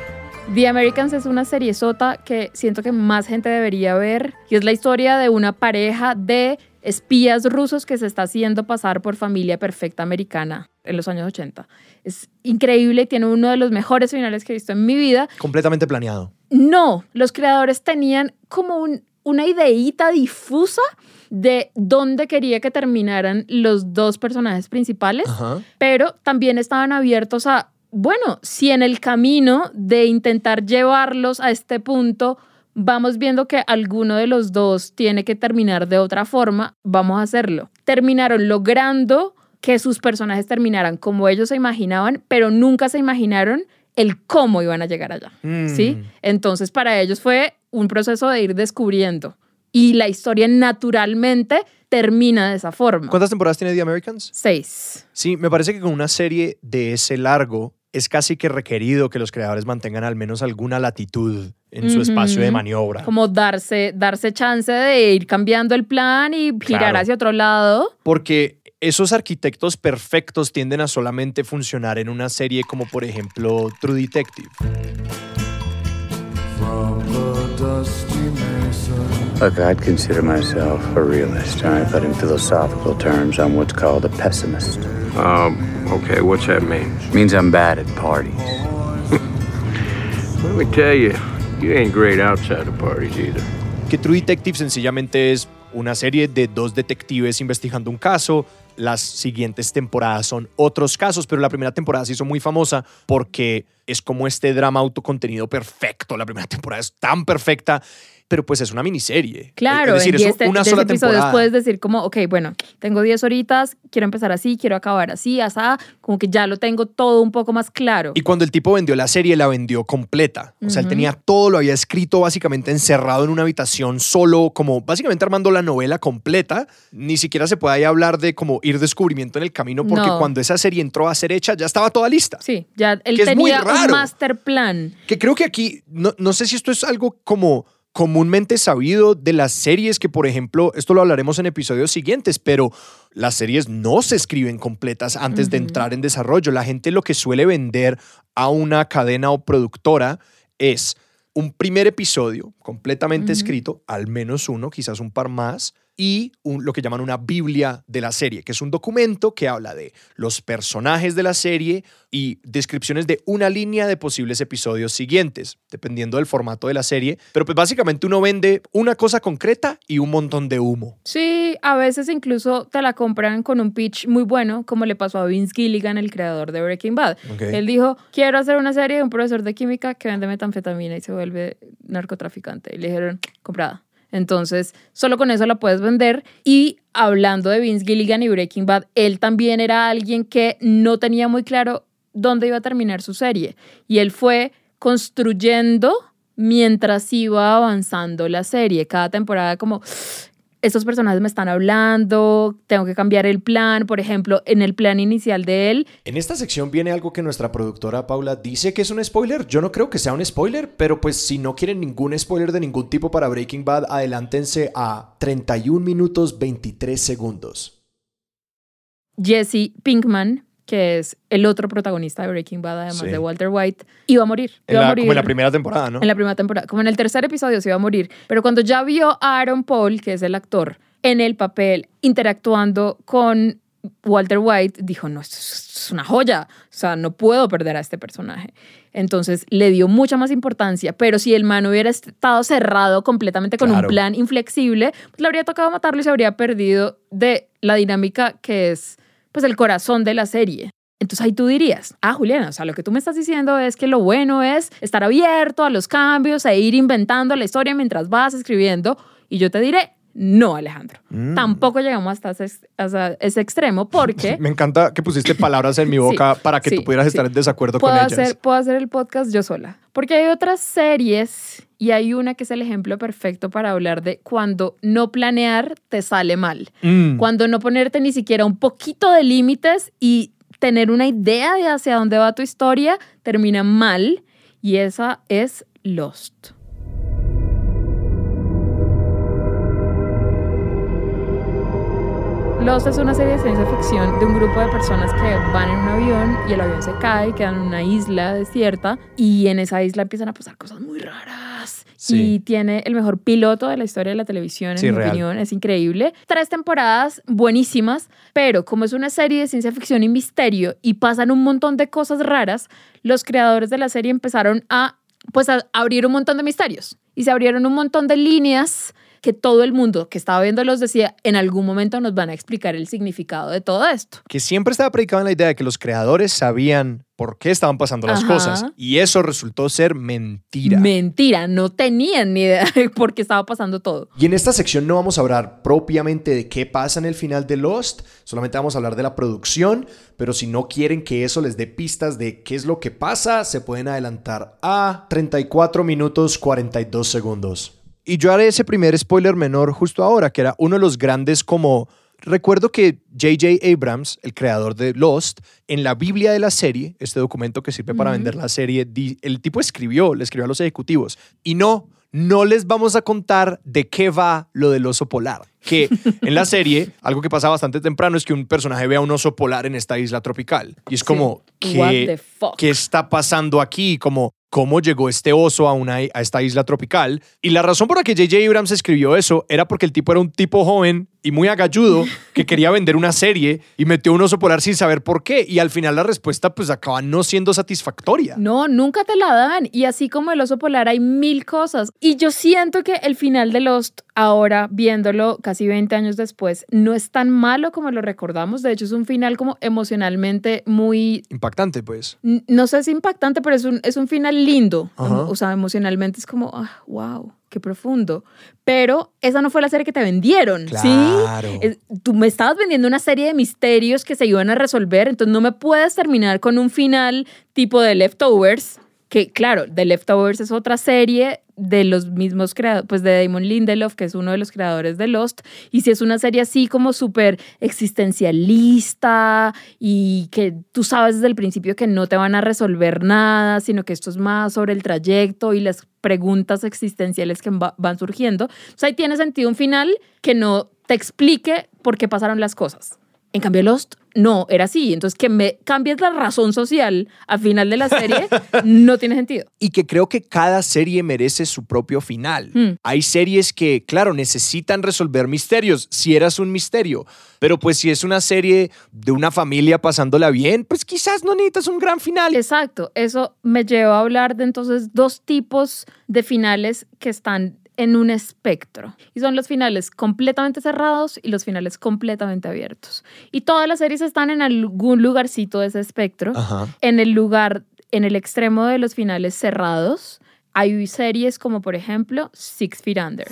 The Americans es una serie sota que siento que más gente debería ver y es la historia de una pareja de espías rusos que se está haciendo pasar por familia perfecta americana en los años 80. Es increíble tiene uno de los mejores finales que he visto en mi vida.
Completamente planeado.
No, los creadores tenían como un- una ideíta difusa de dónde quería que terminaran los dos personajes principales
Ajá.
pero también estaban abiertos a, bueno, si en el camino de intentar llevarlos a este punto vamos viendo que alguno de los dos tiene que terminar de otra forma, vamos a hacerlo. Terminaron logrando que sus personajes terminaran como ellos se imaginaban, pero nunca se imaginaron el cómo iban a llegar allá,
Mm.
¿sí? Entonces para ellos fue un proceso de ir descubriendo y la historia naturalmente termina de esa forma.
¿Cuántas temporadas tiene The Americans?
Seis.
Sí, me parece que con una serie de ese largo es casi que requerido que los creadores mantengan al menos alguna latitud en su espacio de maniobra.
como darse, darse chance de ir cambiando el plan y girar
Claro.
hacia otro lado.
Porque esos arquitectos perfectos tienden a solamente funcionar en una serie como por ejemplo True Detective.
Look, I'd consider myself a realist, all right? But in philosophical terms, I'm what's called a pessimist.
Um, okay, what's that mean?
means I'm bad at parties.
Let me tell you, you ain't great outside of parties either.
Que True Detective sencillamente es una serie de dos detectives investigando un caso. Las siguientes temporadas son otros casos, pero la primera temporada se hizo muy famosa porque es como este drama autocontenido perfecto. La primera temporada es tan perfecta, pero pues es una miniserie.
Claro,
es decir,
en
es
10 te-
una
10
sola
episodios
temporada.
puedes decir como, ok, bueno, tengo 10 horitas, quiero empezar así, quiero acabar así, asá, como que ya lo tengo todo un poco más claro.
Y cuando el tipo vendió la serie, la vendió completa. O sea, él tenía todo, lo había escrito básicamente encerrado en una habitación solo, como básicamente armando la novela completa. Ni siquiera se puede ahí hablar de como ir descubrimiento en el camino, porque
No.
cuando esa serie entró a ser hecha, ya estaba toda lista.
Sí, ya él
Que es muy
tenía un master plan.
Que creo que aquí, no, no sé si esto es algo como comúnmente sabido de las series que, por ejemplo, esto lo hablaremos en episodios siguientes, pero las series no se escriben completas antes de entrar en desarrollo. La gente lo que suele vender a una cadena o productora es un primer episodio completamente escrito, al menos uno, quizás un par más, y un- lo que llaman una Biblia de la serie, que es un documento que habla de los personajes de la serie y descripciones de una línea de posibles episodios siguientes, dependiendo del formato de la serie. Pero pues básicamente uno vende una cosa concreta y un montón de humo.
Sí, a veces incluso te la compran con un pitch muy bueno, como le pasó a Vince Gilligan, el creador de Breaking Bad. Él dijo, quiero hacer una serie de un profesor de química que vende metanfetamina y se vuelve narcotraficante. Y le dijeron, comprada. Entonces, solo con eso la puedes vender. Y hablando de Vince Gilligan y Breaking Bad, él también era alguien que no tenía muy claro dónde iba a terminar su serie. Y él fue construyendo mientras iba avanzando la serie. Cada temporada como estos personajes me están hablando, tengo que cambiar el plan. Por ejemplo, en el plan inicial de él,
En esta sección viene algo que nuestra productora Paula dice que es un spoiler. Yo no creo que sea un spoiler, pero pues si no quieren ningún spoiler de ningún tipo para Breaking Bad, adelántense a 31 minutos 23 segundos.
Jesse Pinkman, que es el otro protagonista de Breaking Bad, además
Sí.
de Walter White, iba a morir. A
como en la primera temporada, ¿no?
en la primera temporada. Como en el tercer episodio se iba a morir. Pero cuando ya vio a Aaron Paul, que es el actor, en el papel interactuando con Walter White, dijo, no, esto es es una joya. O sea, no puedo perder a este personaje. Entonces le dio mucha más importancia. Pero si el man hubiera estado cerrado completamente con
Claro.
un plan inflexible, pues le habría tocado matarlo y se habría perdido de la dinámica que es pues el corazón de la serie. Entonces ahí tú dirías, ah, Juliana, o sea, lo que tú me estás diciendo es que lo bueno es estar abierto a los cambios, e ir inventando la historia mientras vas escribiendo. Y yo te diré, no, Alejandro.
Mm.
Tampoco llegamos hasta ese, hasta ese extremo porque
Me encanta que pusiste palabras en mi boca para que
sí,
tú pudieras
sí.
estar en desacuerdo
puedo
con ellas.
hacer, puedo hacer el podcast yo sola. Porque hay otras series y hay una que es el ejemplo perfecto para hablar de cuando no planear te sale mal.
Mm.
Cuando no ponerte ni siquiera un poquito de límites y tener una idea de hacia dónde va tu historia termina mal y esa es Lost. Lost es una serie de ciencia ficción de un grupo de personas que van en un avión y el avión se cae y quedan en una isla desierta y en esa isla empiezan a pasar cosas muy raras.
Sí.
Y tiene el mejor piloto de la historia de la televisión, en
Sí,
mi
real.
opinión. Es increíble. Tres temporadas buenísimas, pero como es una serie de ciencia ficción y misterio y pasan un montón de cosas raras, los creadores de la serie empezaron a pues a abrir un montón de misterios y se abrieron un montón de líneas que todo el mundo que estaba viendo los decía, en algún momento nos van a explicar el significado de todo esto.
Que siempre estaba predicado en la idea de que los creadores sabían por qué estaban pasando las
Ajá.
cosas. Y eso resultó ser mentira.
Mentira, no tenían ni idea de por qué estaba pasando todo.
Y en esta sección no vamos a hablar propiamente de qué pasa en el final de Lost, solamente vamos a hablar de la producción, pero si no quieren que eso les dé pistas de qué es lo que pasa, se pueden adelantar a 34 minutos 42 segundos. Y yo haré ese primer spoiler menor justo ahora, que era uno de los grandes como... Recuerdo que J.J. Abrams, el creador de Lost, en la Biblia de la serie, este documento que sirve para vender la serie, el tipo escribió, le escribió a los ejecutivos. Y no, no les vamos a contar de qué va lo del oso polar. Que en la serie, algo que pasa bastante temprano es que un personaje ve a un oso polar en esta isla tropical. Y es como,
Sí.
¿qué está pasando aquí? Como, ¿cómo llegó este oso a, esta isla tropical? Y la razón por la que J.J. Abrams escribió eso era porque el tipo era un tipo joven y muy agalludo que quería vender una serie y metió un oso polar sin saber por qué. Y al final la respuesta pues acaba no siendo satisfactoria.
No, nunca te la dan. Y así como el oso polar hay mil cosas. Y yo siento que el final de Lost, ahora viéndolo casi 20 años después, no es tan malo como lo recordamos. De hecho, es un final como emocionalmente muy
Impactante pues.
no sé si impactante, pero es un, es un final lindo.
Ajá.
O sea, emocionalmente es como, ah, wow, qué profundo. Pero esa no fue la serie que te vendieron,
Claro.
¿sí? Es- tú me estabas vendiendo una serie de misterios que se iban a resolver, entonces no me puedes terminar con un final tipo de Leftovers, que claro, The Leftovers es otra serie de los mismos creadores, pues de Damon Lindelof, que es uno de los creadores de Lost, y si es una serie así como súper existencialista y que tú sabes desde el principio que no te van a resolver nada, sino que esto es más sobre el trayecto y las preguntas existenciales que va- van surgiendo, pues ahí tiene sentido un final que no te explique por qué pasaron las cosas. En cambio, Lost no, era así. Entonces, que me cambies la razón social al final de la serie no tiene sentido.
Y que creo que cada serie merece su propio final.
Hmm.
Hay series que, claro, necesitan resolver misterios, si eras un misterio. Pero pues si es una serie de una familia pasándola bien, pues quizás no necesitas un gran final.
Exacto, eso me lleva a hablar de entonces dos tipos de finales que están en un espectro. Y son los finales completamente cerrados y los finales completamente abiertos. Y todas las series están en algún lugarcito de ese espectro.
Ajá.
En el lugar, en el extremo de los finales cerrados, hay series como por ejemplo Six Feet Under.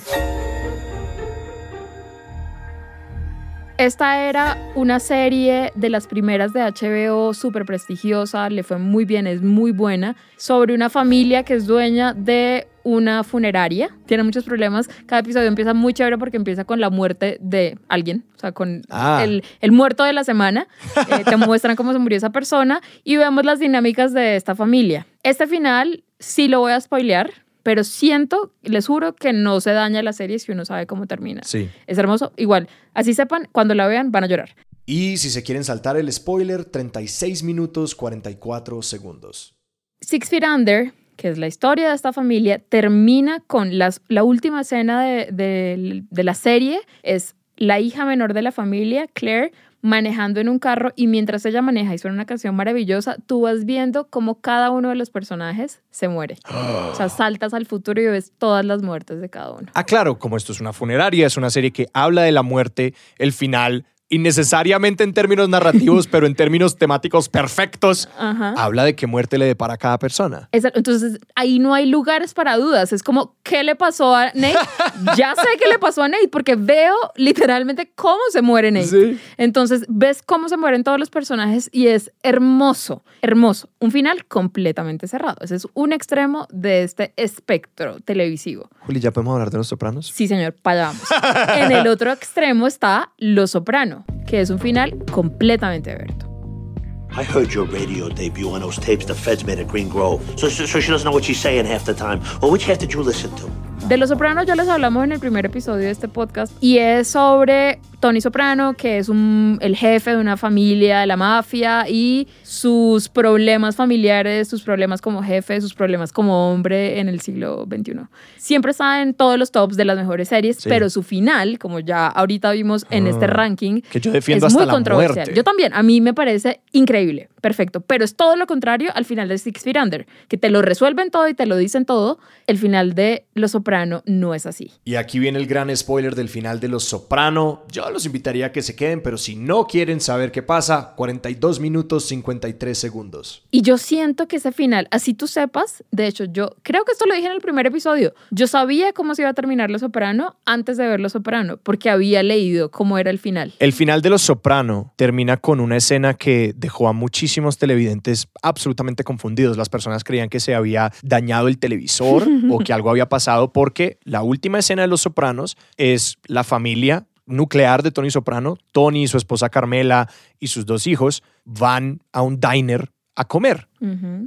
Esta era una serie de las primeras de HBO, súper prestigiosa, le fue muy bien, es muy buena, sobre una familia que es dueña de una funeraria. Tiene muchos problemas. Cada episodio empieza muy chévere porque empieza con la muerte de alguien, o sea, con
Ah.
el, el muerto de la semana. Eh, te muestran cómo se murió esa persona y vemos las dinámicas de esta familia. Este final sí lo voy a spoilear, pero siento, les juro que no se daña la serie si uno sabe cómo termina.
Sí.
Es hermoso. Igual, así sepan, cuando la vean van a llorar.
Y si se quieren saltar el spoiler, 36 minutos 44 segundos.
Six Feet Under, que es la historia de esta familia, termina con las, la última escena de, de- de la serie. Es la hija menor de la familia, Claire, manejando en un carro y mientras ella maneja y suena una canción maravillosa, tú vas viendo cómo cada uno de los personajes se muere. O sea, saltas al futuro y ves todas las muertes de cada uno.
Ah, claro, como esto es una funeraria, es una serie que habla de la muerte, el final, innecesariamente en términos narrativos, pero en términos temáticos perfectos,
Ajá.
habla de qué muerte le depara a cada persona.
Entonces, ahí no hay lugares para dudas. Es como, ¿qué le pasó a Nate? ya sé qué le pasó a Nate porque veo literalmente cómo se muere Nate.
Sí.
Entonces, ves cómo se mueren todos los personajes y es hermoso, hermoso. Un final completamente cerrado. Ese es un extremo de este espectro televisivo.
Juli, ¿ya podemos hablar de Los Sopranos?
Sí, señor, para vamos. en el otro extremo está Lo Soprano, que es un final completamente abierto.
I heard your radio debut on those tapes the feds made at Green Grove. So, so, so she doesn't know what she's saying half the time. Well, which half did you listen to?
De Los Sopranos ya les hablamos en el primer episodio de este podcast y es sobre Tony Soprano, que es un- el jefe de una familia de la mafia y sus problemas familiares, sus problemas como jefe, sus problemas como hombre en el siglo XXI. Siempre está en todos los tops de las mejores series,
Sí.
pero su final, como ya ahorita vimos en este
Ah,
ranking,
que yo defiendo
es
hasta
muy
la
controversial.
muerte.
Yo también, a mí me parece increíble, perfecto, pero es todo lo contrario al final de Six Feet Under, que te lo resuelven todo y te lo dicen todo. El final de Los Soprano no es así.
Y aquí viene el gran spoiler del final de Los Soprano. Yo los invitaría a que se queden, pero si no quieren saber qué pasa, 42 minutos 53 segundos.
Y yo siento que ese final, así tú sepas, de hecho, yo creo que esto lo dije en el primer episodio, yo sabía cómo se iba a terminar Los Soprano antes de ver Los Soprano, porque había leído cómo era el final.
El final de Los Soprano termina con una escena que dejó a muchísimos televidentes absolutamente confundidos. Las personas creían que se había dañado el televisor o que algo había pasado porque la última escena de Los Sopranos es la familia nuclear de Tony Soprano. Tony, su esposa Carmela y sus dos hijos van a un diner a comer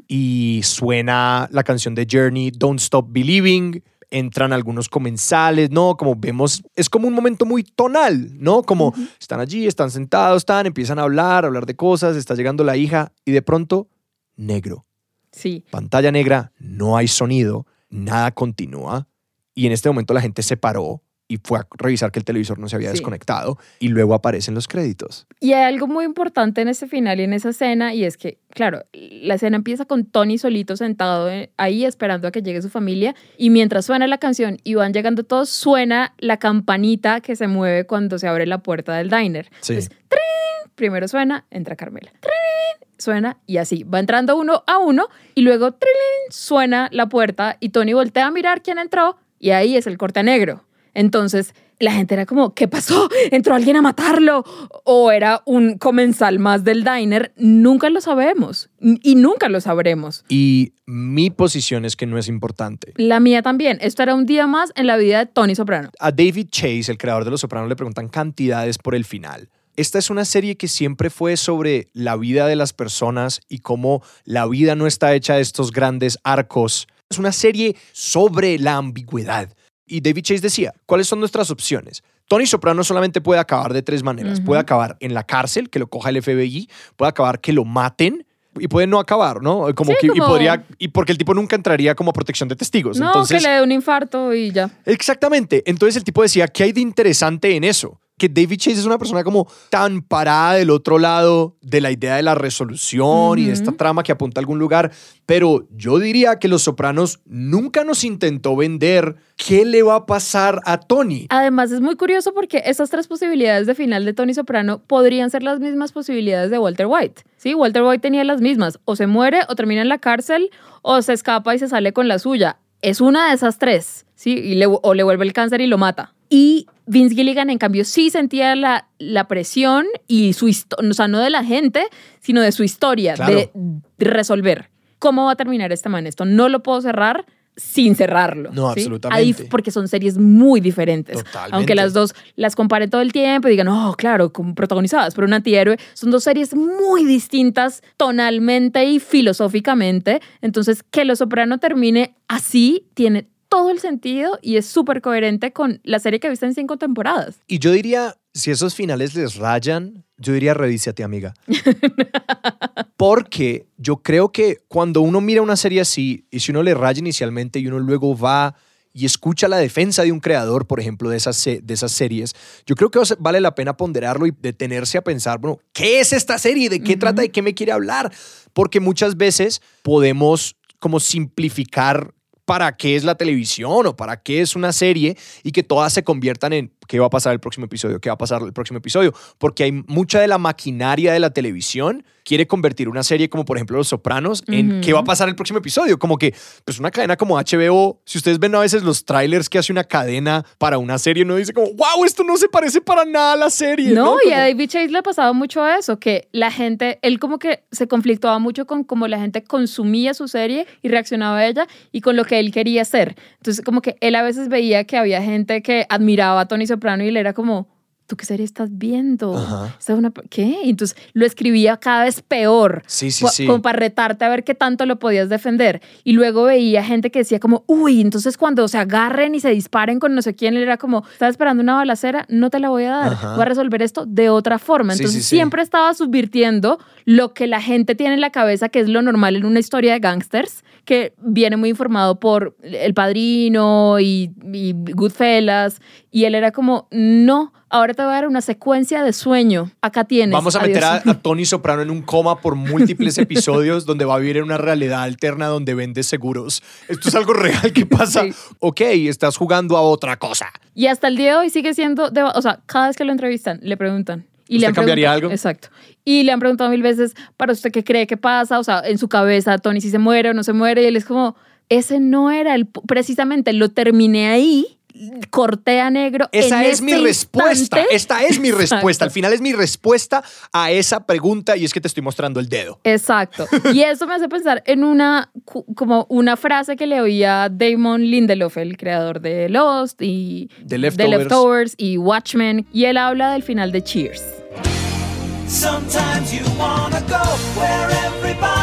y suena la canción de Journey, Don't Stop Believing. Entran algunos comensales, ¿no? Como vemos, es como un momento muy tonal, ¿no? Como están allí, están sentados, están, empiezan a hablar, a hablar de cosas, está llegando la hija y de pronto, negro.
Sí.
Pantalla negra, no hay sonido, nada continúa. Y en este momento la gente se paró y fue a revisar que el televisor no se había
Sí.
desconectado y luego aparecen los créditos.
Y hay algo muy importante en ese final y en esa escena, y es que, claro, la escena empieza con Tony solito sentado eh, ahí esperando a que llegue su familia, y mientras suena la canción y van llegando todos, suena la campanita que se mueve cuando se abre la puerta del diner.
Sí.
Entonces, ¡trin! primero suena, entra Carmela. ¡trin! Suena y así, va entrando uno a uno, y luego ¡trin! suena la puerta y Tony voltea a mirar quién entró, y ahí es el corte negro. Entonces, la gente era como, ¿qué pasó? ¿Entró alguien a matarlo? ¿O era un comensal más del diner? Nunca lo sabemos y nunca lo sabremos.
Y mi posición es que no es importante.
La mía también. Esto era un día más en la vida de Tony Soprano.
A David Chase, el creador de Los Sopranos, le preguntan cantidades por el final. Esta es una serie que siempre fue sobre la vida de las personas y cómo la vida no está hecha de estos grandes arcos. Es una serie sobre la ambigüedad. Y David Chase decía, ¿cuáles son nuestras opciones? Tony Soprano solamente puede acabar de tres maneras. Puede acabar en la cárcel, que lo coja el FBI, puede acabar que lo maten y puede no acabar, ¿no? Como
Sí,
que, Y, podría, y porque el tipo nunca entraría como protección de testigos.
No,
Entonces,
que le dé un infarto y ya.
Exactamente. Entonces el tipo decía, ¿qué hay de interesante en eso? Que David Chase es una persona como tan parada del otro lado de la idea de la resolución y de esta trama que apunta a algún lugar. Pero yo diría que Los Sopranos nunca nos intentó vender qué le va a pasar a Tony.
Además, es muy curioso porque esas tres posibilidades de final de Tony Soprano podrían ser las mismas posibilidades de Walter White. Sí, Walter White tenía las mismas. O se muere, o termina en la cárcel, o se escapa y se sale con la suya. Es una de esas tres, ¿sí? Y le- o le vuelve el cáncer y lo mata. Y Vince Gilligan, en cambio, sí sentía la, la presión y su historia, o sea, no de la gente, sino de su historia,
Claro.
de resolver. ¿Cómo va a terminar este man? Esto no lo puedo cerrar sin cerrarlo.
No,
¿sí?
absolutamente.
Ahí- porque son series muy diferentes.
Totalmente.
Aunque las dos las comparen todo el tiempo y digan, oh, claro, como protagonizadas por un antihéroe, son dos series muy distintas tonalmente y filosóficamente. Entonces, que Los Soprano termine así tiene todo el sentido y es súper coherente con la serie que viste en cinco temporadas.
Y yo diría, si esos finales les rayan, yo diría revísate, amiga. Porque yo creo que cuando uno mira una serie así, y si uno le raya inicialmente y uno luego va y escucha la defensa de un creador, por ejemplo, de esas, de esas series, yo creo que vale la pena ponderarlo y detenerse a pensar, bueno, ¿qué es esta serie? ¿De qué trata? ¿De qué me quiere hablar? Porque muchas veces podemos como simplificar para qué es la televisión o para qué es una serie y que todas se conviertan en qué va a pasar el próximo episodio, qué va a pasar el próximo episodio, porque hay mucha de la maquinaria de la televisión quiere convertir una serie como por ejemplo Los Sopranos en
Ujú.
qué va a pasar el próximo episodio, como que pues una cadena como HBO, si ustedes ven a veces los trailers que hace una cadena para una serie, uno dice como, wow, esto no se parece para nada a la serie.
No, y
Como-
a David Chase le pasaba mucho eso, que la gente, él como que se conflictuaba mucho con cómo la gente consumía su serie y reaccionaba a ella y con lo que él quería hacer. Entonces, como que él a veces veía que había gente que admiraba a Tony Soprano y él era como, ¿tú qué serie estás viendo?
Ajá.
Esta es una... ¿Qué? Entonces lo escribía cada vez peor.
Sí, sí, sí.
Como para retarte a ver qué tanto lo podías defender. Y luego veía gente que decía como, uy, entonces cuando se agarren y se disparen con no sé quién, él era como, estás esperando una balacera, no te la voy a dar.
Ajá.
Voy a resolver esto de otra forma.
Sí,
Entonces
sí, sí.
siempre estaba subvirtiendo lo que la gente tiene en la cabeza, que es lo normal en una historia de gangsters, que viene muy informado por El Padrino y, y Goodfellas. Y él era como, no, ahora te voy a dar una secuencia de sueño. Acá tienes.
Vamos a meter a, Tony Soprano en un coma por múltiples episodios donde va a vivir en una realidad alterna donde vende seguros. Esto es algo real que pasa.
Sí.
Ok, estás jugando a otra cosa.
Y hasta el día de hoy sigue siendo, de- o sea, cada vez que lo entrevistan, le preguntan. Y
¿Usted
le
cambiaría algo?
Exacto. Y le han preguntado mil veces, ¿para usted qué cree que pasa? O sea, en su cabeza, Tony, si se muere o no se muere. Y él es como, ese no era el, precisamente lo terminé ahí, corté a negro.
Esa
en
es mi
este
respuesta.
instante.
Esta es mi
Exacto.
respuesta. Al final es mi respuesta a esa pregunta y es que te estoy mostrando el dedo.
Exacto. Y eso me hace pensar en una, como una frase que le oía Damon Lindelof, el creador de Lost y
The Leftovers.
Leftovers y Watchmen. Y él habla del final de Cheers.
Sometimes you wanna go where everybody.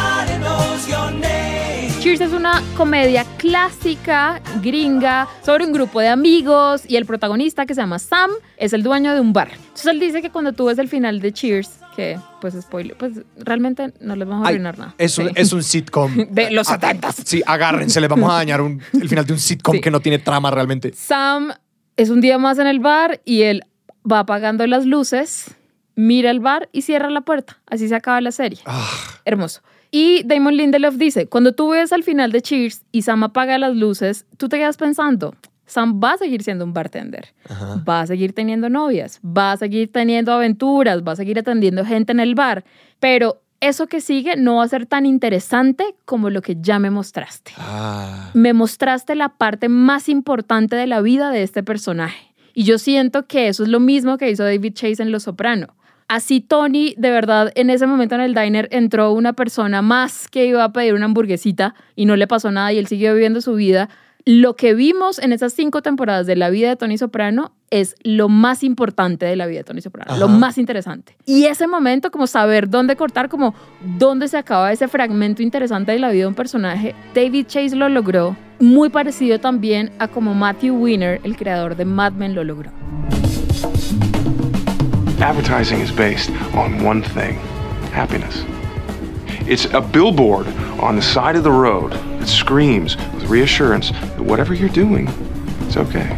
Cheers es una comedia clásica, gringa, sobre un grupo de amigos y el protagonista que se llama Sam es el dueño de un bar. Entonces él dice que cuando tú ves el final de Cheers, que pues spoiler, pues realmente no les vamos a arruinar nada.
es, un,
Sí.
es un sitcom.
De los
Ah,
70s.
Sí, agárrense, le vamos a dañar un- el final de un sitcom
Sí.
que no tiene trama realmente.
Sam es un día más en el bar y él va apagando las luces, mira el bar y cierra la puerta. Así se acaba la serie.
Ah.
Hermoso. Y Damon Lindelof dice, cuando tú ves al final de Cheers y Sam apaga las luces, tú te quedas pensando, Sam va a seguir siendo un bartender, va a seguir teniendo novias, va a seguir teniendo aventuras, va a seguir atendiendo gente en el bar, pero eso que sigue no va a ser tan interesante como lo que ya me mostraste
Ah.
me mostraste la parte más importante de la vida de este personaje. Y yo siento que eso es lo mismo que hizo David Chase en Los Soprano. Así Tony, de verdad, en ese momento en el diner entró una persona más que iba a pedir una hamburguesita y no le pasó nada y él siguió viviendo su vida. Lo que vimos en esas cinco temporadas de la vida de Tony Soprano es lo más importante de la vida de Tony Soprano, lo más interesante. Y ese momento, como saber dónde cortar, como dónde se acaba ese fragmento interesante de la vida de un personaje, David Chase lo logró muy parecido también a como Matthew Weiner, el creador de Mad Men, lo logró.
Advertising is based on one thing happiness. It's a billboard on the side of the road that screams with reassurance that whatever you're doing, it's okay.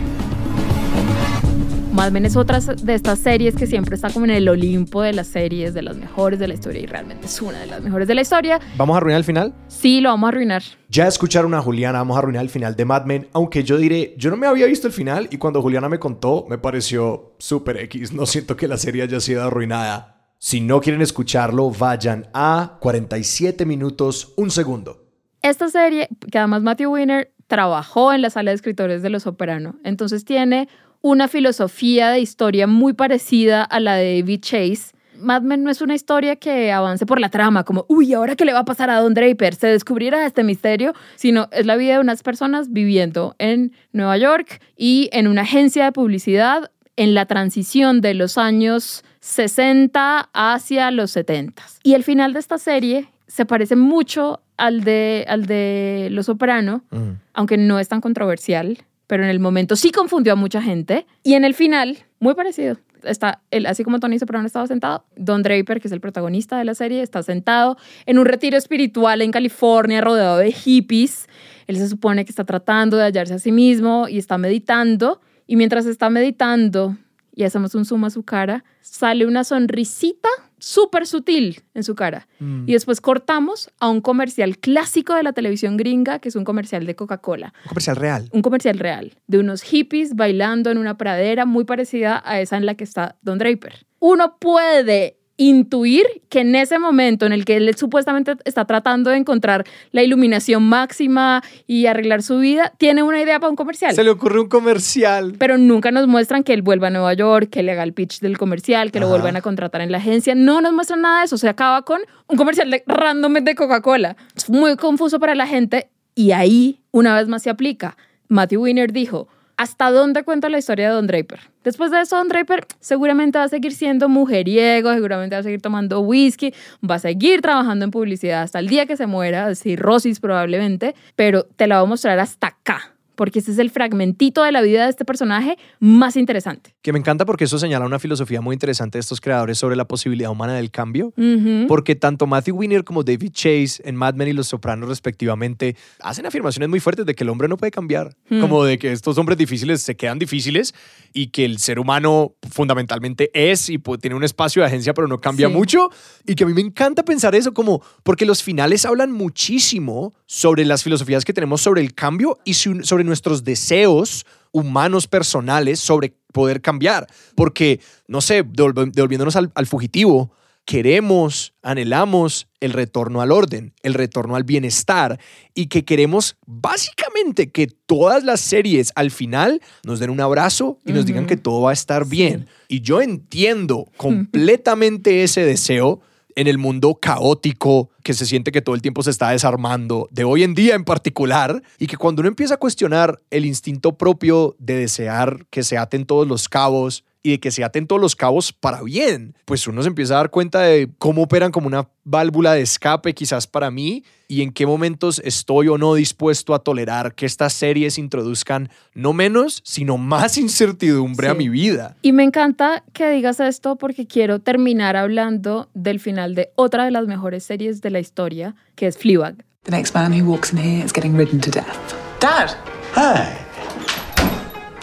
Mad Men es otra de estas series que siempre está como en el Olimpo de las series, de las mejores de la historia y realmente es una de las mejores de la historia.
¿Vamos a arruinar el final?
Sí, lo vamos a arruinar.
Ya escucharon a Juliana, vamos a arruinar el final de Mad Men, aunque yo diré, yo no me había visto el final y cuando Juliana me contó me pareció súper X, no siento que la serie haya sido arruinada. Si no quieren escucharlo, vayan a 47 minutos, un segundo.
Esta serie, que además Matthew Weiner trabajó en la sala de escritores de Los Soprano, entonces tiene una filosofía de historia muy parecida a la de David Chase. Mad Men no es una historia que avance por la trama, como, uy, ¿ahora qué le va a pasar a Don Draper? ¿Se descubrirá este misterio? Sino es la vida de unas personas viviendo en Nueva York y en una agencia de publicidad en la transición de los años 60 hacia los 70. Y el final de esta serie se parece mucho al de, al de Los Soprano, aunque no es tan controversial pero en el momento sí confundió a mucha gente. Y en el final, muy parecido. Está él, así como Tony Soprano estaba sentado, Don Draper, que es el protagonista de la serie, está sentado en un retiro espiritual en California, rodeado de hippies. Él se supone que está tratando de hallarse a sí mismo y está meditando. Y mientras está meditando y hacemos un zoom a su cara, sale una sonrisita súper sutil en su cara.
Mm.
Y después cortamos a un comercial clásico de la televisión gringa, que es un comercial de Coca-Cola.
Un comercial real.
Un comercial real, de unos hippies bailando en una pradera muy parecida a esa en la que está Don Draper. Uno puede intuir que en ese momento en el que él supuestamente está tratando de encontrar la iluminación máxima y arreglar su vida, tiene una idea para un comercial.
Se le ocurre un comercial.
Pero nunca nos muestran que él vuelva a Nueva York, que le haga el pitch del comercial, que lo vuelvan a contratar en la agencia. No nos muestran nada de eso. Se acaba con un comercial de random de Coca-Cola. Es muy confuso para la gente y ahí una vez más se aplica. Matthew Weiner dijo, ¿hasta dónde cuenta la historia de Don Draper? Después de eso, Don Draper seguramente va a seguir siendo mujeriego, seguramente va a seguir tomando whisky, va a seguir trabajando en publicidad hasta el día que se muera, cirrosis probablemente, pero te la voy a mostrar hasta acá, porque este es el fragmentito de la vida de este personaje más interesante.
Que me encanta porque eso señala una filosofía muy interesante de estos creadores sobre la posibilidad humana del cambio.
Ujú.
Porque tanto Matthew Weiner como David Chase en Mad Men y Los Sopranos respectivamente hacen afirmaciones muy fuertes de que el hombre no puede cambiar,
Hmm.
como de que estos hombres difíciles se quedan difíciles y que el ser humano fundamentalmente es y tiene un espacio de agencia pero no cambia
Sí.
mucho y que a mí me encanta pensar eso como porque los finales hablan muchísimo sobre las filosofías que tenemos sobre el cambio y su- sobre nuestros deseos humanos personales sobre poder cambiar. Porque, no sé, devolv- devolviéndonos al, al fugitivo, queremos, anhelamos el retorno al orden, el retorno al bienestar y que queremos básicamente que todas las series al final nos den un abrazo y nos digan que todo va a estar bien. Y yo entiendo completamente ese deseo en el mundo caótico que se siente que todo el tiempo se está desarmando, de hoy en día en particular, y que cuando uno empieza a cuestionar el instinto propio de desear que se aten todos los cabos y de que se aten todos los cabos para bien, pues uno se empieza a dar cuenta de cómo operan como una válvula de escape quizás para mí y en qué momentos estoy o no dispuesto a tolerar que estas series introduzcan no menos, sino más incertidumbre a mi vida.
Y me encanta que digas esto porque quiero terminar hablando del final de otra de las mejores series de la historia, que es Fleabag.
The next man who walks in here is getting ridden to death. Dad!
Hi.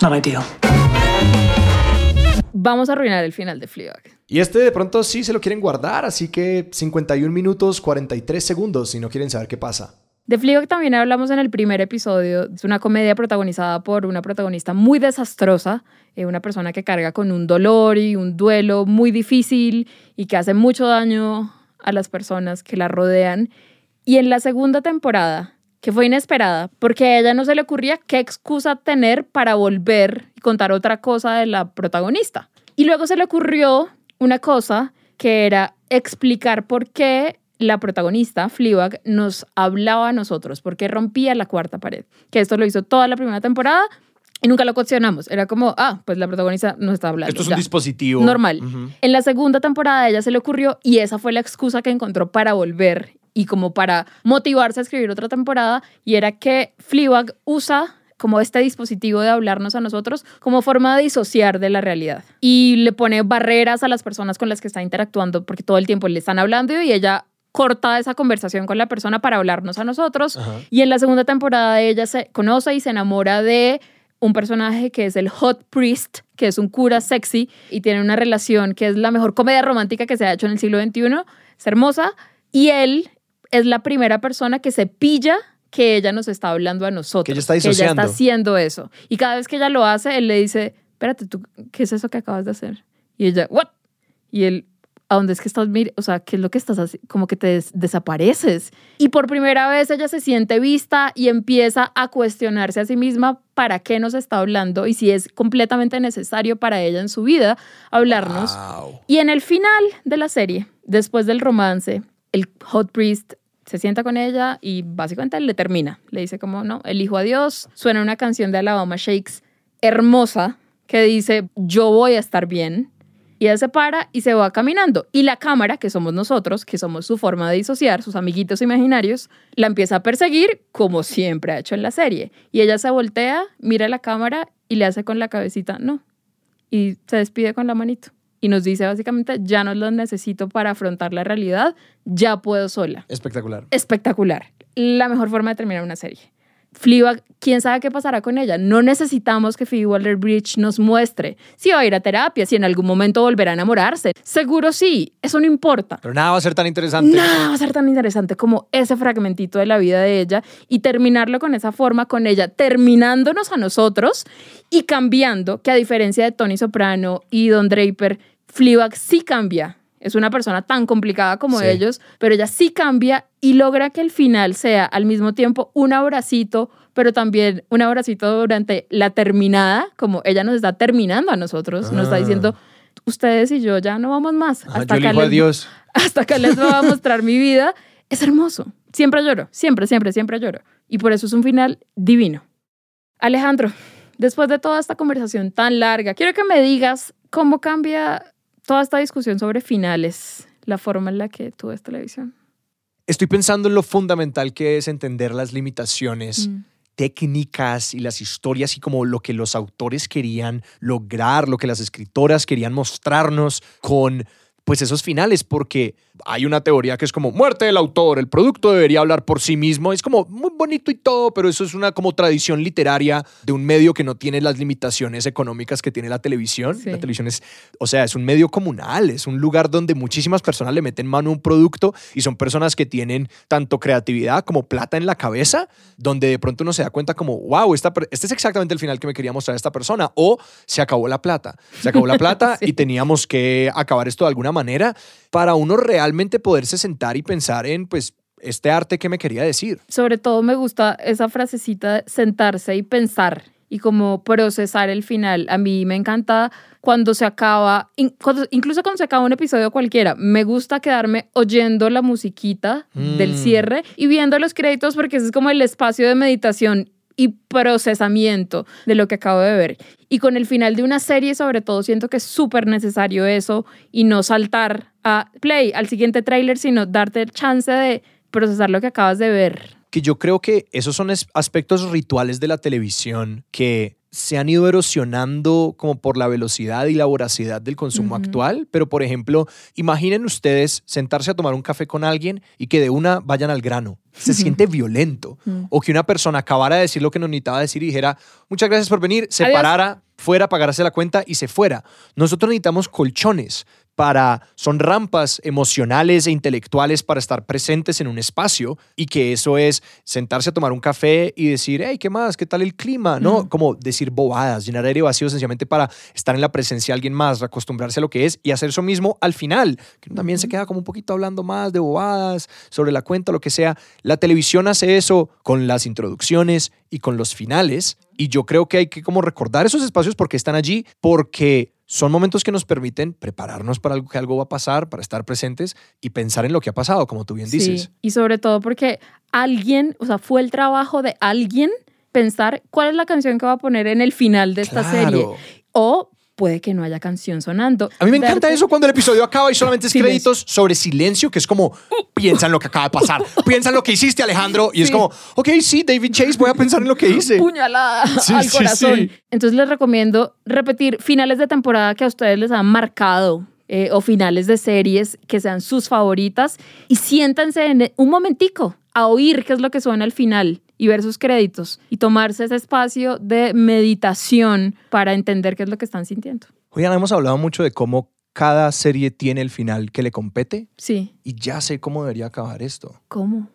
Not ideal.
Vamos a arruinar el final de Fleabag.
Y este de pronto sí se lo quieren guardar, así que 51 minutos 43 segundos si no quieren saber qué pasa.
De Fleabag también hablamos en el primer episodio. Es una comedia protagonizada por una protagonista muy desastrosa, eh, una persona que carga con un dolor y un duelo muy difícil y que hace mucho daño a las personas que la rodean. Y en la segunda temporada, que fue inesperada, porque a ella no se le ocurría qué excusa tener para volver y contar otra cosa de la protagonista. Y luego se le ocurrió una cosa que era explicar por qué la protagonista, Fleabag, nos hablaba a nosotros, porque rompía la cuarta pared. Que esto lo hizo toda la primera temporada y nunca lo cuestionamos. Era como, ah, pues la protagonista nos está hablando.
Esto es un dispositivo.
Normal. En la segunda temporada a ella se le ocurrió y esa fue la excusa que encontró para volver y como para motivarse a escribir otra temporada y era que Fleabag usa como este dispositivo de hablarnos a nosotros como forma de disociar de la realidad. Y le pone barreras a las personas con las que está interactuando porque todo el tiempo le están hablando y ella corta esa conversación con la persona para hablarnos a nosotros. Y en la segunda temporada ella se conoce y se enamora de un personaje que es el Hot Priest, que es un cura sexy y tiene una relación que es la mejor comedia romántica que se ha hecho en el siglo XXI. Es hermosa. Y él es la primera persona que se pilla que ella nos está hablando a nosotros.
Que ella está
ella
disociando.
está haciendo eso. Y cada vez que ella lo hace, él le dice, espérate, ¿tú, ¿qué es eso que acabas de hacer? Y ella, ¿what? Y él, ¿a dónde es que estás? O sea, ¿qué es lo que estás haciendo? Como que te des- desapareces. Y por primera vez ella se siente vista y empieza a cuestionarse a sí misma para qué nos está hablando y si es completamente necesario para ella en su vida hablarnos. Y en el final de la serie, después del romance, el Hot Priest se sienta con ella y básicamente le termina. Le dice como, no, elijo a Dios. Suena una canción de Alabama Shakes hermosa que dice, yo voy a estar bien. Y ella se para y se va caminando. Y la cámara, que somos nosotros, que somos su forma de disociar, sus amiguitos imaginarios, la empieza a perseguir como siempre ha hecho en la serie. Y ella se voltea, mira la cámara y le hace con la cabecita, no. Y se despide con la manito. Y nos dice básicamente, ya no los necesito para afrontar la realidad, ya puedo sola.
Espectacular.
Espectacular. La mejor forma de terminar una serie. Fleabag, quién sabe qué pasará con ella. No necesitamos que Phoebe Waller-Bridge nos muestre si va a ir a terapia, si en algún momento volverá a enamorarse. Seguro sí, eso no importa.
Pero nada va a ser tan interesante.
Nada va a ser tan interesante como ese fragmentito de la vida de ella y terminarlo con esa forma, con ella terminándonos a nosotros y cambiando, que a diferencia de Tony Soprano y Don Draper, Fleabag sí cambia. Es una persona tan complicada como
Sí.
ellos, pero ella sí cambia y logra que el final sea al mismo tiempo un abracito, pero también un abracito durante la terminada, como ella nos está terminando a nosotros, nos está
Ah.
diciendo, ustedes y yo ya no vamos más. Hasta
yo
acá les-
Dios.
hasta acá les voy a mostrar mi vida. Es hermoso. Siempre lloro, siempre, siempre, siempre lloro. Y por eso es un final divino. Alejandro, después de toda esta conversación tan larga, quiero que me digas cómo cambia toda esta discusión sobre finales, la forma en la que tú ves televisión.
Estoy pensando en lo fundamental que es entender las limitaciones
Mm.
técnicas y las historias y como lo que los autores querían lograr, lo que las escritoras querían mostrarnos con pues esos finales, porque hay una teoría que es como muerte del autor, el producto debería hablar por sí mismo, es como muy bonito y todo, pero eso es una como tradición literaria de un medio que no tiene las limitaciones económicas que tiene la televisión.
Sí.
La televisión es, o sea, es un medio comunal, es un lugar donde muchísimas personas le meten mano a un producto y son personas que tienen tanto creatividad como plata en la cabeza, donde de pronto uno se da cuenta como, wow, esta, este es exactamente el final que me quería mostrar esta persona, o se acabó la plata, se acabó la plata y teníamos que acabar esto de alguna manera para uno realmente poderse sentar y pensar en, pues, este arte que me quería decir.
Sobre todo me gusta esa frasecita de sentarse y pensar y como procesar el final. A mí me encanta cuando se acaba, incluso cuando se acaba un episodio cualquiera, me gusta quedarme oyendo la musiquita del
Mm.
cierre y viendo los créditos porque ese es como el espacio de meditación y procesamiento de lo que acabo de ver. Y con el final de una serie, sobre todo, siento que es súper necesario eso y no saltar a play al siguiente tráiler, sino darte chance de procesar lo que acabas de ver.
que yo creo que esos son aspectos rituales de la televisión que se han ido erosionando como por la velocidad y la voracidad del consumo actual. Pero, por ejemplo, imaginen ustedes sentarse a tomar un café con alguien y que de una vayan al grano. Se siente violento. O que una persona acabara de decir lo que nos necesitaba decir y dijera, muchas gracias por venir, se
Adiós.
parara, fuera, pagarse la cuenta y se fuera. Nosotros necesitamos colchones para, son rampas emocionales e intelectuales para estar presentes en un espacio y que eso es sentarse a tomar un café y decir, hey, ¿qué más? ¿Qué tal el clima? ¿No? Como decir bobadas, llenar aire vacío sencillamente para estar en la presencia de alguien más, acostumbrarse a lo que es y hacer eso mismo al final, que también se queda como un poquito hablando más de bobadas, sobre la cuenta, lo que sea. La televisión hace eso con las introducciones y con los finales y yo creo que hay que como recordar esos espacios porque están allí, porque son momentos que nos permiten prepararnos para algo que algo va a pasar, para estar presentes y pensar en lo que ha pasado, como tú bien dices.
Sí, y sobre todo porque alguien, o sea, fue el trabajo de alguien pensar cuál es la canción que va a poner en el final de esta
Claro.
serie. O puede que no haya canción sonando.
A mí me encanta
Darte-
eso cuando el episodio acaba y solamente es
Silencio.
créditos sobre silencio, que es como, piensa en lo que acaba de pasar, piensa en lo que hiciste, Alejandro. Y es como, ok, sí, David Chase, voy a pensar en lo que hice.
puñalada
Sí,
al
sí,
corazón.
sí.
Entonces les recomiendo repetir finales de temporada que a ustedes les han marcado eh, o finales de series que sean sus favoritas y siéntanse en un momentico a oír qué es lo que suena al final y ver sus créditos y tomarse ese espacio de meditación para entender qué es lo que están sintiendo.
Oigan, hemos hablado mucho de cómo cada serie tiene el final que le compete
Sí,
y ya sé cómo debería acabar esto.
¿cómo?